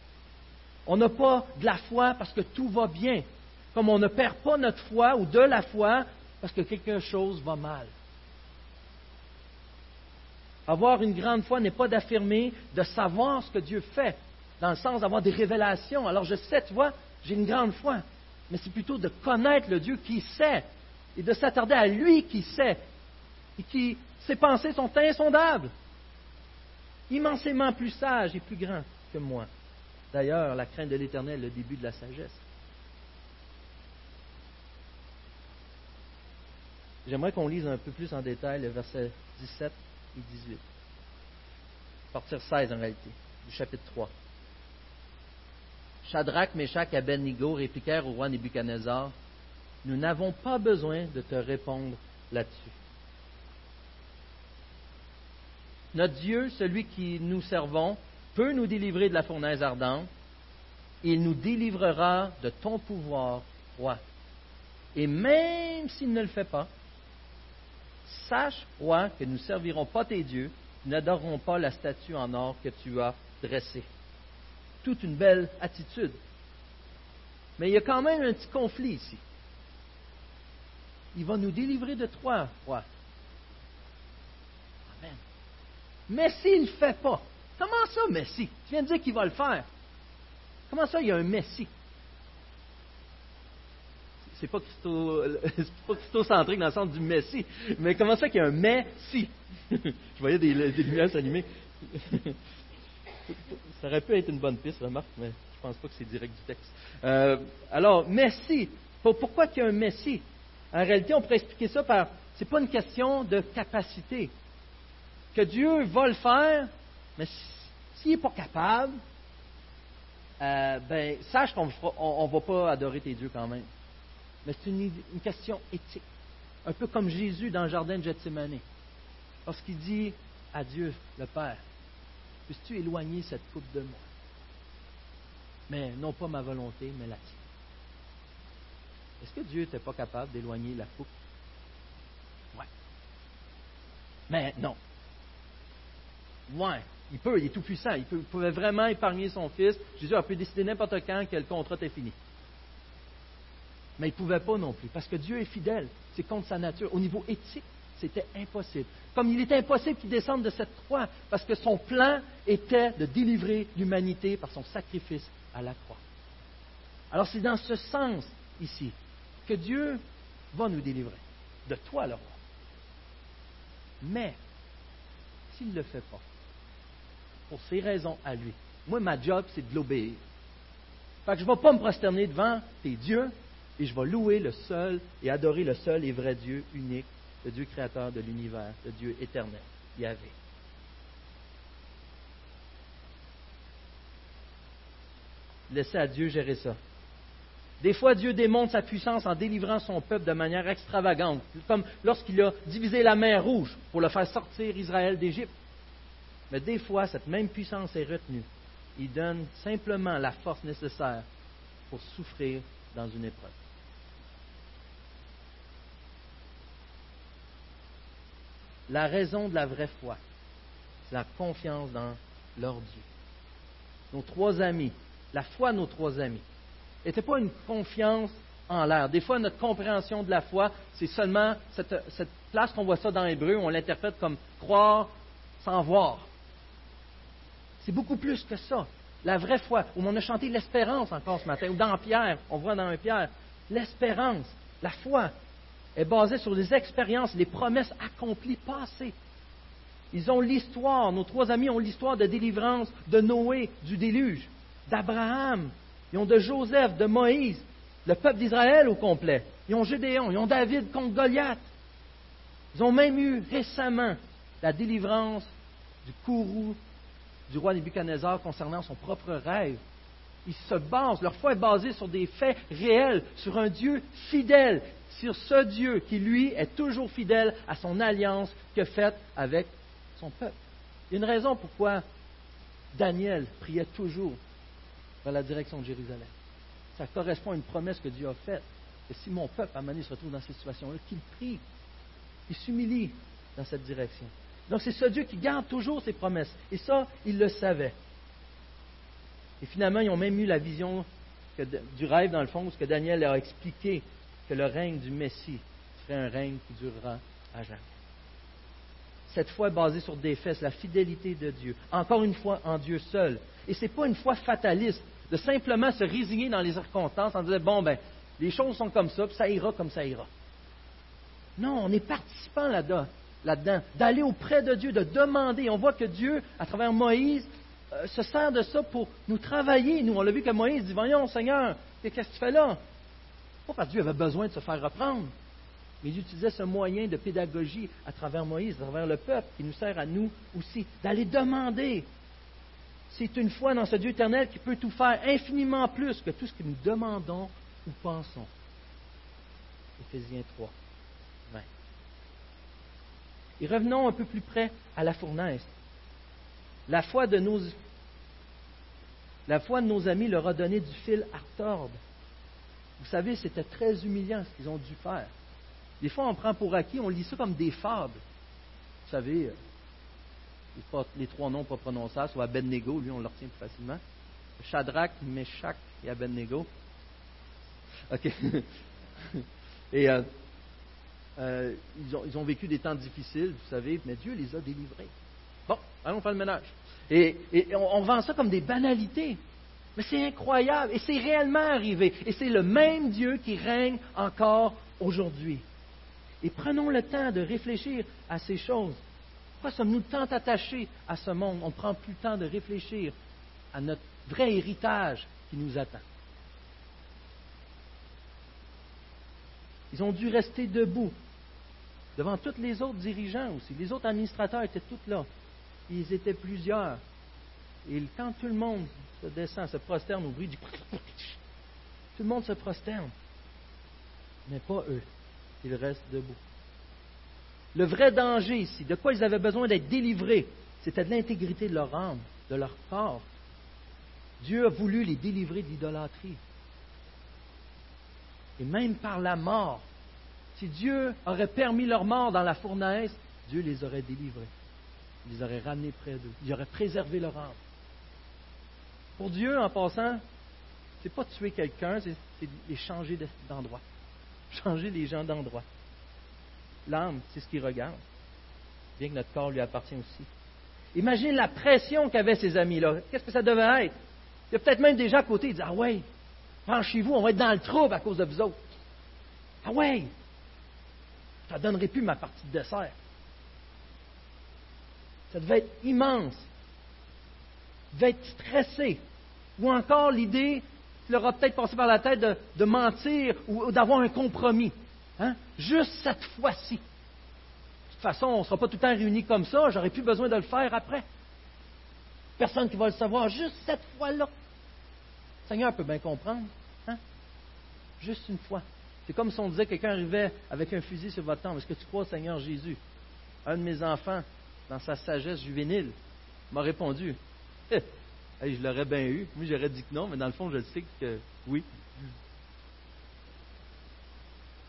On n'a pas de la foi parce que tout va bien. Comme on ne perd pas notre foi ou de la foi parce que quelque chose va mal. Avoir une grande foi n'est pas d'affirmer, de savoir ce que Dieu fait, dans le sens d'avoir des révélations. Alors je sais, tu vois, j'ai une grande foi, mais c'est plutôt de connaître le Dieu qui sait et de s'attarder à lui qui sait et qui ses pensées sont insondables, immensément plus sage et plus grand que moi. D'ailleurs, la crainte de l'Éternel est le début de la sagesse. J'aimerais qu'on lise un peu plus en détail le verset 17 et 18. Partir 16 en réalité, du chapitre 3. Shadrach, Meshach et Abednego répliquèrent au roi Nebuchadnezzar Nous n'avons pas besoin de te répondre là-dessus. Notre Dieu, celui qui nous servons, peut nous délivrer de la fournaise ardente, il nous délivrera de ton pouvoir, roi. Et même s'il ne le fait pas, Sache, roi, que nous ne servirons pas tes dieux, n'adorerons pas la statue en or que tu as dressée. Toute une belle attitude. Mais il y a quand même un petit conflit ici. Il va nous délivrer de toi, roi. Amen. Mais s'il ne fait pas, comment ça, Messie? Tu viens de dire qu'il va le faire. Comment ça, il y a un Messie? c'est pas, [LAUGHS] pas christocentrique dans le sens du Messie. Mais comment ça qu'il y a un Messie? [LAUGHS] Je voyais des, lumières s'animer. [LAUGHS] Ça aurait pu être une bonne piste, remarque, mais je pense pas que c'est direct du texte. Euh, alors, Messie. Pourquoi qu'il y a un Messie En réalité, on pourrait expliquer ça par c'est pas une question de capacité. Que Dieu va le faire, mais s'il n'est pas capable, euh, ben, sache qu'on ne va pas adorer tes dieux quand même. Mais c'est une, question éthique. Un peu comme Jésus dans le jardin de Gethsemane. Lorsqu'il dit à Dieu, le Père, puisses-tu éloigner cette coupe de moi? Mais non pas ma volonté, mais la tienne. Est-ce que Dieu n'était pas capable d'éloigner la coupe? Oui. Mais non. Ouais. Il peut, il est tout puissant. Il, pouvait vraiment épargner son fils. Jésus a pu décider n'importe quand que le contrat était fini. Mais il ne pouvait pas non plus, parce que Dieu est fidèle. C'est contre sa nature. Au niveau éthique, c'était impossible. Comme il était impossible qu'il descende de cette croix, parce que son plan était de délivrer l'humanité par son sacrifice à la croix. Alors c'est dans ce sens ici que Dieu va nous délivrer. De toi, le roi. Mais, s'il ne le fait pas, pour ses raisons à lui. Moi, ma job, c'est de l'obéir. Que je ne vais pas me prosterner devant tes dieux et je vais louer le seul et adorer le seul et vrai Dieu unique, le Dieu créateur de l'univers, le Dieu éternel, Yahvé. Laissez à Dieu gérer ça. Des fois, Dieu démontre sa puissance en délivrant son peuple de manière extravagante, comme lorsqu'il a divisé la mer Rouge pour le faire sortir Israël d'Égypte. Mais des fois, cette même puissance est retenue. Il donne simplement la force nécessaire pour souffrir dans une épreuve. La raison de la vraie foi, c'est la confiance dans leur Dieu. Nos trois amis, la foi de nos trois amis, n'était pas une confiance en l'air. Des fois, notre compréhension de la foi, c'est seulement cette, place qu'on voit ça dans l'hébreu, on l'interprète comme croire sans voir. C'est beaucoup plus que ça. La vraie foi, où on a chanté l'espérance encore ce matin, ou dans Pierre, on voit dans Pierre, l'espérance, la foi est basée sur les expériences, les promesses accomplies passées. Ils ont l'histoire, nos trois amis ont l'histoire de délivrance de Noé, du déluge, d'Abraham, ils ont de Joseph, de Moïse, le peuple d'Israël au complet. Ils ont Gédéon, ils ont David contre Goliath. Ils ont même eu récemment la délivrance du courroux du roi Nebuchadnezzar concernant son propre rêve. Ils se basent, leur foi est basée sur des faits réels, sur un Dieu fidèle, sur ce Dieu qui, lui, est toujours fidèle à son alliance que faite avec son peuple. Il une raison pourquoi Daniel priait toujours vers la direction de Jérusalem. Ça correspond à une promesse que Dieu a faite. Que si mon peuple, à se retrouve dans cette situation-là, qu'il prie, qu'il s'humilie dans cette direction. Donc c'est ce Dieu qui garde toujours ses promesses. Et ça, ils le savaient. Et finalement, ils ont même eu la vision du rêve, dans le fond, ce que Daniel leur a expliqué que le règne du Messie serait un règne qui durera à jamais. Cette foi est basée sur des faits, la fidélité de Dieu. Encore une fois, en Dieu seul. Et ce n'est pas une foi fataliste, de simplement se résigner dans les circonstances en disant, bon, ben, les choses sont comme ça, puis ça ira comme ça ira. Non, on est participant là-dedans là-dedans, d'aller auprès de Dieu, de demander. On voit que Dieu, à travers Moïse, euh, se sert de ça pour nous travailler. Nous, on l'a vu que Moïse dit Voyons, Seigneur, qu'est-ce que tu fais là? Pas parce que Dieu avait besoin de se faire reprendre, mais il utilisait ce moyen de pédagogie à travers Moïse, à travers le peuple, qui nous sert à nous aussi, d'aller demander. C'est une foi dans ce Dieu éternel qui peut tout faire infiniment plus que tout ce que nous demandons ou pensons. Éphésiens 3. Et revenons un peu plus près à la fournaise. La foi de nos, amis leur a donné du fil à retordre. Vous savez, c'était très humiliant ce qu'ils ont dû faire. Des fois, on prend pour acquis, on lit ça comme des fables. Vous savez, euh, les trois noms pas prononçables, soit Abednego, lui, on le retient plus facilement. Shadrach, Meshach et Abednego. OK. [LAUGHS] et euh, euh, ils, ont, vécu des temps difficiles, vous savez, mais Dieu les a délivrés. Bon, allons faire le ménage. Et, on, vend ça comme des banalités. Mais c'est incroyable. Et c'est réellement arrivé. Et c'est le même Dieu qui règne encore aujourd'hui. Et prenons le temps de réfléchir à ces choses. Pourquoi sommes-nous tant attachés à ce monde? On ne prend plus le temps de réfléchir à notre vrai héritage qui nous attend. Ils ont dû rester debout devant tous les autres dirigeants aussi. Les autres administrateurs étaient tous là. Ils étaient plusieurs. Et quand tout le monde se descend, se prosterne au bruit du... [LAUGHS] Tout le monde se prosterne. Mais pas eux. Ils restent debout. Le vrai danger ici, de quoi ils avaient besoin d'être délivrés, c'était de l'intégrité de leur âme, de leur corps. Dieu a voulu les délivrer de l'idolâtrie. Et même par la mort, si Dieu aurait permis leur mort dans la fournaise, Dieu les aurait délivrés. Il les aurait ramenés près d'eux. Il aurait préservé leur âme. Pour Dieu, en passant, c'est pas tuer quelqu'un, c'est les changer d'endroit. [LAUGHS] Changer les gens d'endroit. L'âme, c'est ce qu'il regarde, bien que notre corps lui appartient aussi. Imagine la pression qu'avaient ces amis-là. Qu'est-ce que ça devait être? Il y a peut-être même des gens à côté qui disent Ah ouais, Branchez-vous, on va être dans le trouble à cause de vous autres. Ah ouais! Ça ne donnerait plus ma partie de dessert. Ça devait être immense. Ça devait être stressé. Ou encore l'idée qu'il leur a peut-être passé par la tête de, mentir ou, d'avoir un compromis. Hein? Juste cette fois-ci. De toute façon, on ne sera pas tout le temps réunis comme ça, j'aurais plus besoin de le faire après. Personne qui va le savoir, juste cette fois-là. Le Seigneur peut bien comprendre. Hein? Juste une fois. C'est comme si on disait que quelqu'un arrivait avec un fusil sur votre temple. Est-ce que tu crois Seigneur Jésus? Un de mes enfants, dans sa sagesse juvénile, m'a répondu eh, Je l'aurais bien eu. Moi, j'aurais dit que non, mais dans le fond, je sais que oui.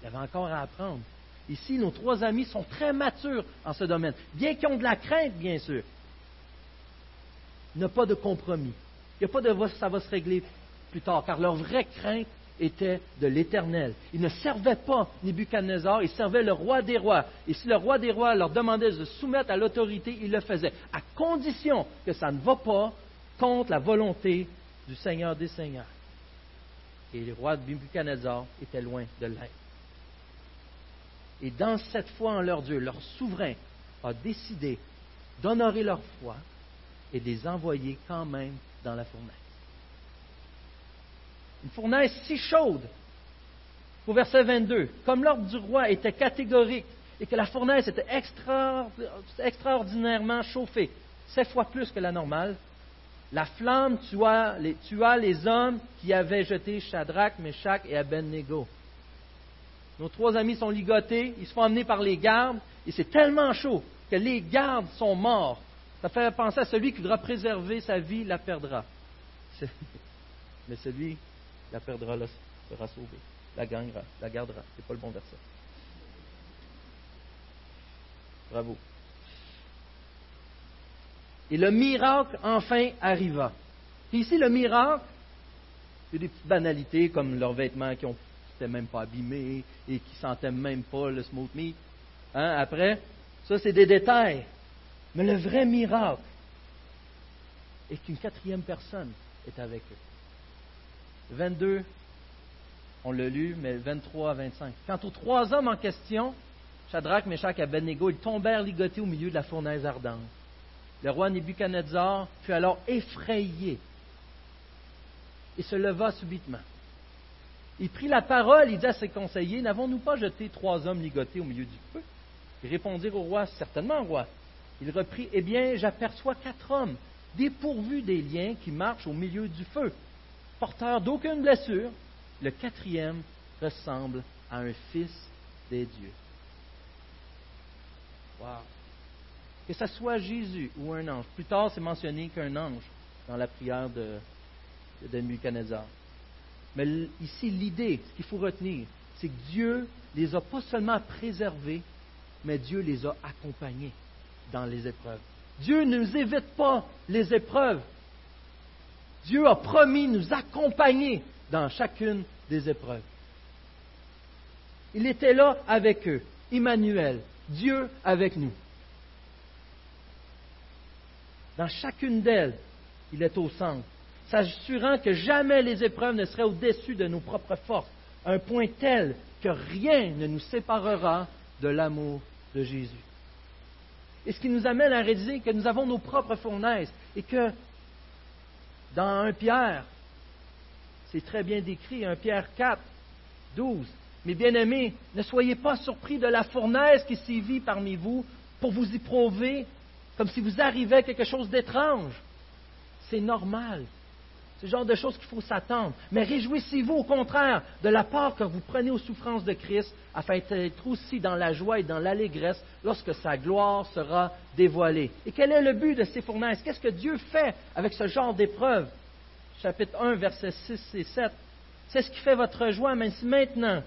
Il avait encore à apprendre. Ici, nos trois amis sont très matures en ce domaine, bien qu'ils ont de la crainte, bien sûr. Il n'y a pas de compromis. Il n'y a pas de ça va se régler plus tard, car leur vraie crainte était de l'Éternel. Ils ne servaient pas Nebuchadnezzar, ils servaient le roi des rois. Et si le roi des rois leur demandait de se soumettre à l'autorité, ils le faisaient, à condition que ça ne va pas contre la volonté du Seigneur des Seigneurs. Et le roi de Nebuchadnezzar était loin de l'être. Et dans cette foi en leur Dieu, leur souverain a décidé d'honorer leur foi et de les envoyer quand même dans la fournaise une fournaise si chaude. Au verset 22, comme l'ordre du roi était catégorique et que la fournaise était extraordinairement chauffée, sept fois plus que la normale, la flamme tua les, tua les hommes qui avaient jeté Shadrach, Meshach et Abednego. Nos trois amis sont ligotés, ils se font emmener par les gardes, et c'est tellement chaud que les gardes sont morts. Ça fait penser à celui qui voudra préserver sa vie, la perdra. [LAUGHS] Mais celui la perdra, la sera sauvée. La gagnera, la gardera. C'est pas le bon verset. Bravo. Et le miracle enfin arriva. Ici, le miracle, c'est des petites banalités comme leurs vêtements qui n'étaient même pas abîmés et qui sentaient même pas le smoked meat. Hein, après, ça, c'est des détails. Mais le vrai miracle est qu'une quatrième personne est avec eux. 22, on l'a lu, mais 23 à 25. Quant aux trois hommes en question, Shadrach, Meshach et Abednego, ils tombèrent ligotés au milieu de la fournaise ardente. Le roi Nebuchadnezzar fut alors effrayé et se leva subitement. Il prit la parole, il dit à ses conseillers, N'avons-nous pas jeté trois hommes ligotés au milieu du feu? Ils répondirent au roi, Certainement, roi. Il reprit, Eh bien, j'aperçois quatre hommes, dépourvus des liens, qui marchent au milieu du feu porteur d'aucune blessure, le quatrième ressemble à un fils des dieux. Que ce soit Jésus ou un ange. Plus tard, c'est mentionné qu'un ange dans la prière de, de Nebuchadnezzar. Mais ici, l'idée, ce qu'il faut retenir, c'est que Dieu les a pas seulement préservés, mais Dieu les a accompagnés dans les épreuves. Dieu ne nous évite pas les épreuves, Dieu a promis nous accompagner dans chacune des épreuves. Il était là avec eux, Emmanuel, Dieu avec nous. Dans chacune d'elles, il est au centre, s'assurant que jamais les épreuves ne seraient au-dessus de nos propres forces, un point tel que rien ne nous séparera de l'amour de Jésus. Et ce qui nous amène à réaliser que nous avons nos propres fournaises et que dans 1 Pierre, c'est très bien décrit, 1 Pierre 4, 12, mes bien-aimés, ne soyez pas surpris de la fournaise qui sévit parmi vous pour vous y prouver comme si vous arrivait quelque chose d'étrange. C'est normal. C'est le genre de choses qu'il faut s'attendre. Mais réjouissez-vous au contraire de la part que vous prenez aux souffrances de Christ, afin d'être aussi dans la joie et dans l'allégresse lorsque sa gloire sera dévoilée. Et quel est le but de ces fournaises Qu'est-ce que Dieu fait avec ce genre d'épreuve Chapitre 1, versets 6 et 7. C'est ce qui fait votre joie, mais maintenant,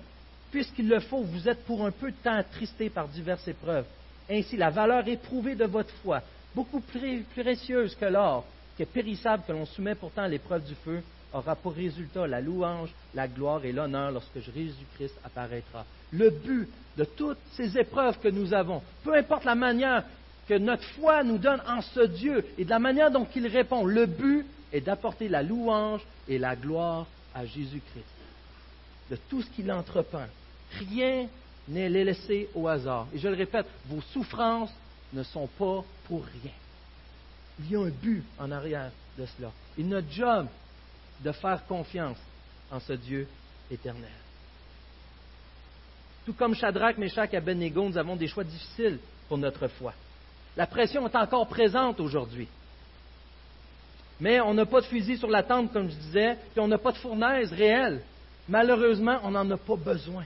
puisqu'il le faut, vous êtes pour un peu de temps attristés par diverses épreuves. Ainsi, la valeur éprouvée de votre foi, beaucoup plus, précieuse que l'or, qui est périssable, que l'on soumet pourtant à l'épreuve du feu, aura pour résultat la louange, la gloire et l'honneur lorsque Jésus-Christ apparaîtra. Le but de toutes ces épreuves que nous avons, peu importe la manière que notre foi nous donne en ce Dieu et de la manière dont il répond, le but est d'apporter la louange et la gloire à Jésus-Christ. De tout ce qu'il entreprend. Rien n'est laissé au hasard. Et je le répète, vos souffrances ne sont pas pour rien. Il y a un but en arrière de cela. Et notre job de faire confiance en ce Dieu éternel. Tout comme Shadrach, Meshach et Abednego, nous avons des choix difficiles pour notre foi. La pression est encore présente aujourd'hui. Mais on n'a pas de fusil sur la tente, comme je disais, puis on n'a pas de fournaise réelle. Malheureusement, on n'en a pas besoin.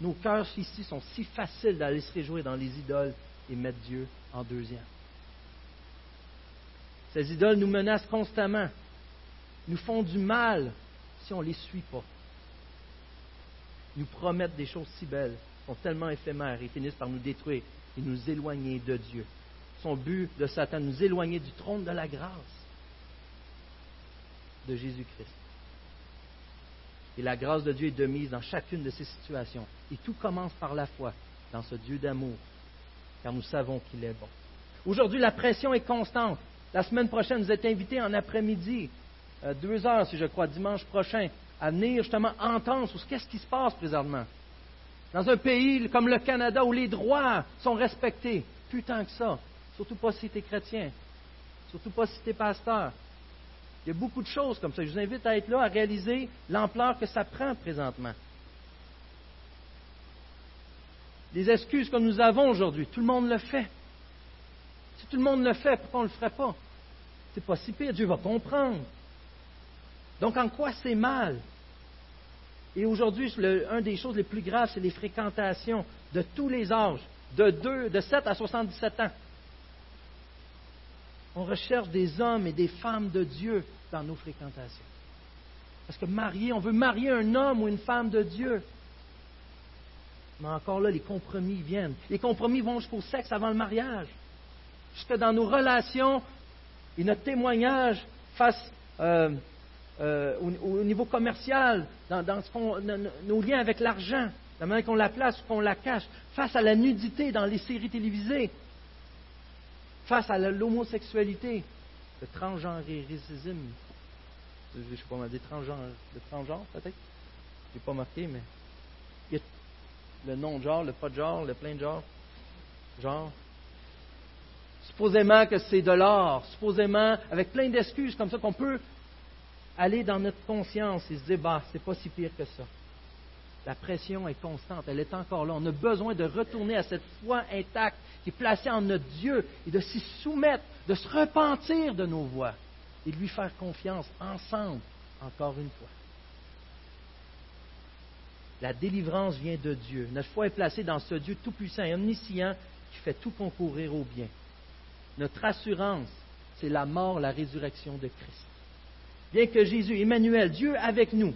Nos cœurs ici sont si faciles d'aller se réjouir dans les idoles et mettre Dieu en deuxième. Ces idoles nous menacent constamment, nous font du mal si on ne les suit pas. Nous promettent des choses si belles, sont tellement éphémères et finissent par nous détruire et nous éloigner de Dieu. Son but de Satan, nous éloigner du trône de la grâce de Jésus-Christ. Et la grâce de Dieu est de mise dans chacune de ces situations. Et tout commence par la foi dans ce Dieu d'amour, car nous savons qu'il est bon. Aujourd'hui, la pression est constante. La semaine prochaine, vous êtes invités en après-midi, euh, deux heures, si je crois, dimanche prochain, à venir justement entendre qu'est-ce qui se passe présentement. Dans un pays comme le Canada où les droits sont respectés, plus tant que ça, surtout pas si tu es chrétien, surtout pas si tu es pasteur, il y a beaucoup de choses comme ça. Je vous invite à être là, à réaliser l'ampleur que ça prend présentement. Les excuses que nous avons aujourd'hui, tout le monde le fait. Si tout le monde le fait, pourquoi on ne le ferait pas? C'est pas si pire, Dieu va comprendre. Donc en quoi c'est mal? Et aujourd'hui, une des choses les plus graves, c'est les fréquentations de tous les âges, de, 2, de 7 à 77 ans. On recherche des hommes et des femmes de Dieu dans nos fréquentations. Parce que marier, on veut marier un homme ou une femme de Dieu. Mais encore là, les compromis viennent. Les compromis vont jusqu'au sexe avant le mariage. Jusque dans nos relations et notre témoignage face euh, euh, au, niveau commercial, dans, nos liens avec l'argent, la manière qu'on la place ou qu'on la cache, face à la nudité dans les séries télévisées, face à l'homosexualité, le transgenréisme. Je ne sais pas, des transgenres, le transgenre peut-être. Je n'ai pas marqué, mais le non genre, le pas de genre, le plein de genre. Genre. Supposément que c'est de l'or, supposément avec plein d'excuses comme ça qu'on peut aller dans notre conscience et se dire, bah, c'est pas si pire que ça. La pression est constante, elle est encore là. On a besoin de retourner à cette foi intacte qui est placée en notre Dieu et de s'y soumettre, de se repentir de nos voies et de lui faire confiance ensemble, encore une fois. La délivrance vient de Dieu. Notre foi est placée dans ce Dieu tout-puissant et omniscient qui fait tout concourir au bien. Notre assurance, c'est la mort, la résurrection de Christ. Bien que Jésus, Emmanuel, Dieu avec nous,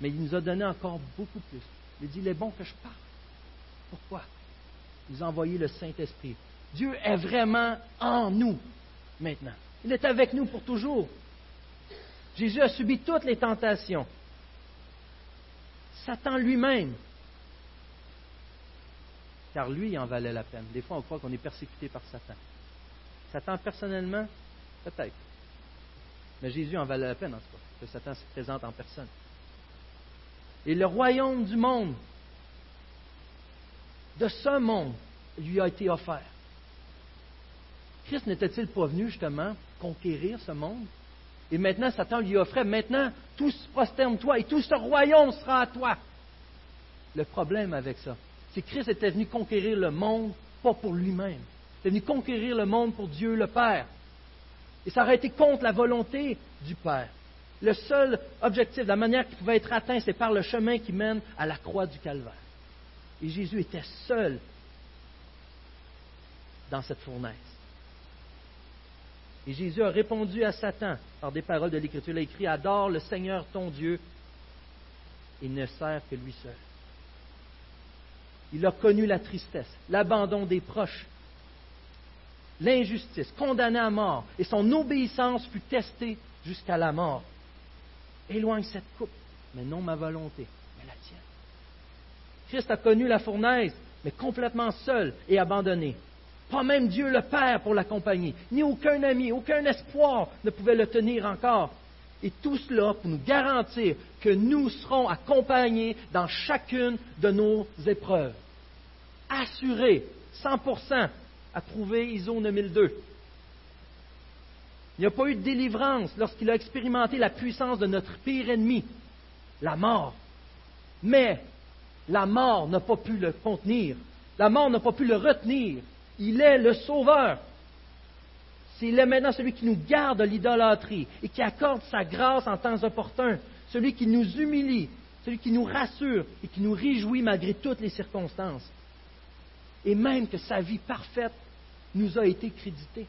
mais il nous a donné encore beaucoup plus. Il dit, il est bon que je parte. Pourquoi? A envoyé le Saint-Esprit. Dieu est vraiment en nous maintenant. Il est avec nous pour toujours. Jésus a subi toutes les tentations. Satan lui-même. Car lui en valait la peine. Des fois, on croit qu'on est persécuté par Satan. Satan personnellement, peut-être. Mais Jésus en valait la peine, en tout cas, que Satan se présente en personne et le royaume du monde de ce monde lui a été offert. Christ n'était-il pas venu justement conquérir ce monde? Et maintenant, Satan lui offrait, maintenant, tout se prosterne-toi et tout ce royaume sera à toi. Le problème avec ça, c'est que Christ était venu conquérir le monde, pas pour lui-même. Il était venu conquérir le monde pour Dieu le Père. Et ça aurait été contre la volonté du Père. Le seul objectif, la manière qui pouvait être atteint, c'est par le chemin qui mène à la croix du Calvaire. Et Jésus était seul dans cette fournaise. Et Jésus a répondu à Satan par des paroles de l'Écriture. Il a écrit Adore le Seigneur ton Dieu et ne sert que lui seul. Il a connu la tristesse, l'abandon des proches, l'injustice, condamné à mort, et son obéissance fut testée jusqu'à la mort. Éloigne cette coupe, mais non ma volonté, mais la tienne. Christ a connu la fournaise, mais complètement seul et abandonné. Pas même Dieu le Père pour l'accompagner, ni aucun ami, aucun espoir ne pouvait le tenir encore. Et tout cela pour nous garantir que nous serons accompagnés dans chacune de nos épreuves. Assurés, 100%, approuvé ISO 9002. Il n'y a pas eu de délivrance lorsqu'il a expérimenté la puissance de notre pire ennemi, la mort. Mais la mort n'a pas pu le contenir. La mort n'a pas pu le retenir. Il est le sauveur. Il est maintenant celui qui nous garde de l'idolâtrie et qui accorde sa grâce en temps opportun, celui qui nous humilie, celui qui nous rassure et qui nous réjouit malgré toutes les circonstances. Et même que sa vie parfaite nous a été créditée,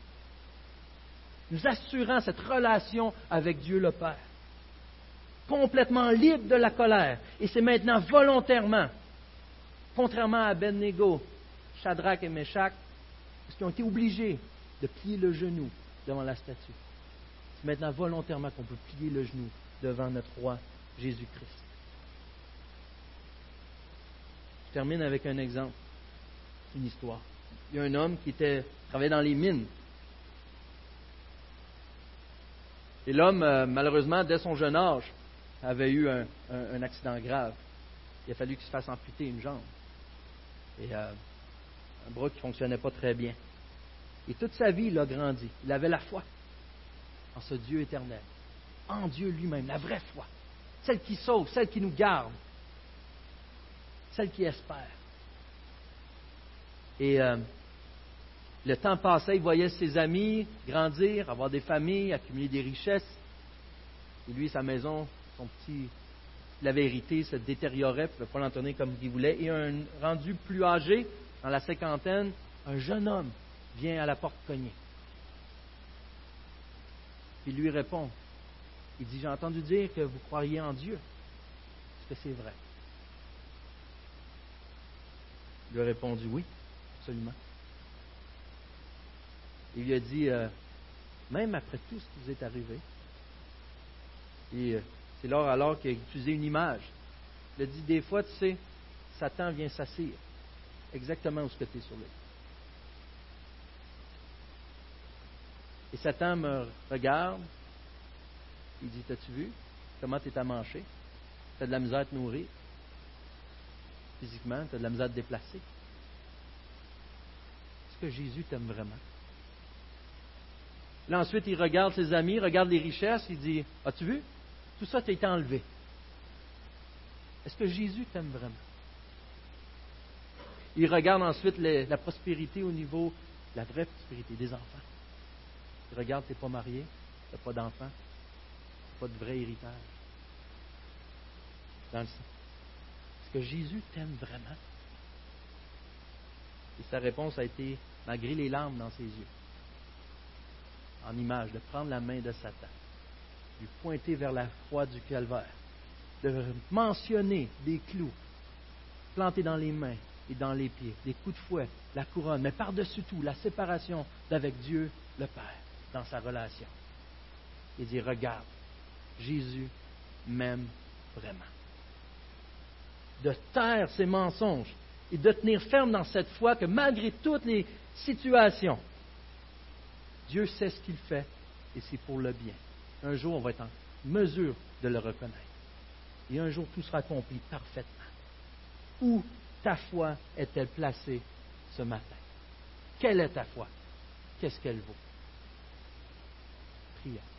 nous assurant cette relation avec Dieu le Père, complètement libre de la colère. Et c'est maintenant volontairement, contrairement à Abednego, Shadrach et Meshach, parce qu'ils ont été obligés de plier le genou devant la statue. C'est maintenant volontairement qu'on peut plier le genou devant notre roi Jésus-Christ. Je termine avec un exemple, une histoire. Il y a un homme qui travaillait dans les mines. Et l'homme, euh, malheureusement, dès son jeune âge, avait eu un, accident grave. Il a fallu qu'il se fasse amputer une jambe. Et euh, un bras qui ne fonctionnait pas très bien. Et toute sa vie, il a grandi. Il avait la foi en ce Dieu éternel, en Dieu lui-même, la vraie foi, celle qui sauve, celle qui nous garde, celle qui espère. Et euh, le temps passait, il voyait ses amis grandir, avoir des familles, accumuler des richesses. Et lui, sa maison, son petit, la vérité se détériorait, il ne pouvait pas l'entendre comme il voulait. Et un rendu plus âgé, dans la cinquantaine, un jeune homme vient à la porte cogner. Il lui répond. Il dit, j'ai entendu dire que vous croiriez en Dieu. Est-ce que c'est vrai? Il lui a répondu, oui, absolument. Il lui a dit, euh, même après tout ce qui vous est arrivé, et euh, c'est là alors qu'il a utilisé une image. Il a dit, des fois, tu sais, Satan vient s'assire exactement où tu es sur lui. Et Satan me regarde, il dit, t'as-tu vu? Comment tu es à manger? Tu as de la misère à te nourrir? Physiquement, tu as de la misère à te déplacer? Est-ce que Jésus t'aime vraiment? Là, ensuite, il regarde ses amis, regarde les richesses, il dit, as-tu vu? Tout ça t'a été enlevé. Est-ce que Jésus t'aime vraiment? Il regarde ensuite la prospérité au niveau, la vraie prospérité des enfants. Il regarde, tu n'es pas marié, tu n'as pas d'enfant, pas de vrai héritage. Est-ce que Jésus t'aime vraiment? Et sa réponse a été, malgré les larmes dans ses yeux, en image, de prendre la main de Satan, lui pointer vers la croix du calvaire, de mentionner des clous plantés dans les mains, et dans les pieds, des coups de fouet, la couronne, mais par-dessus tout, la séparation d'avec Dieu le Père dans sa relation. Il dit, regarde, Jésus m'aime vraiment. De taire ses mensonges et de tenir ferme dans cette foi que malgré toutes les situations, Dieu sait ce qu'il fait et c'est pour le bien. Un jour, on va être en mesure de le reconnaître. Et un jour, tout sera accompli parfaitement. Où ta foi est-elle placée ce matin? Quelle est ta foi? Qu'est-ce qu'elle vaut? Prions.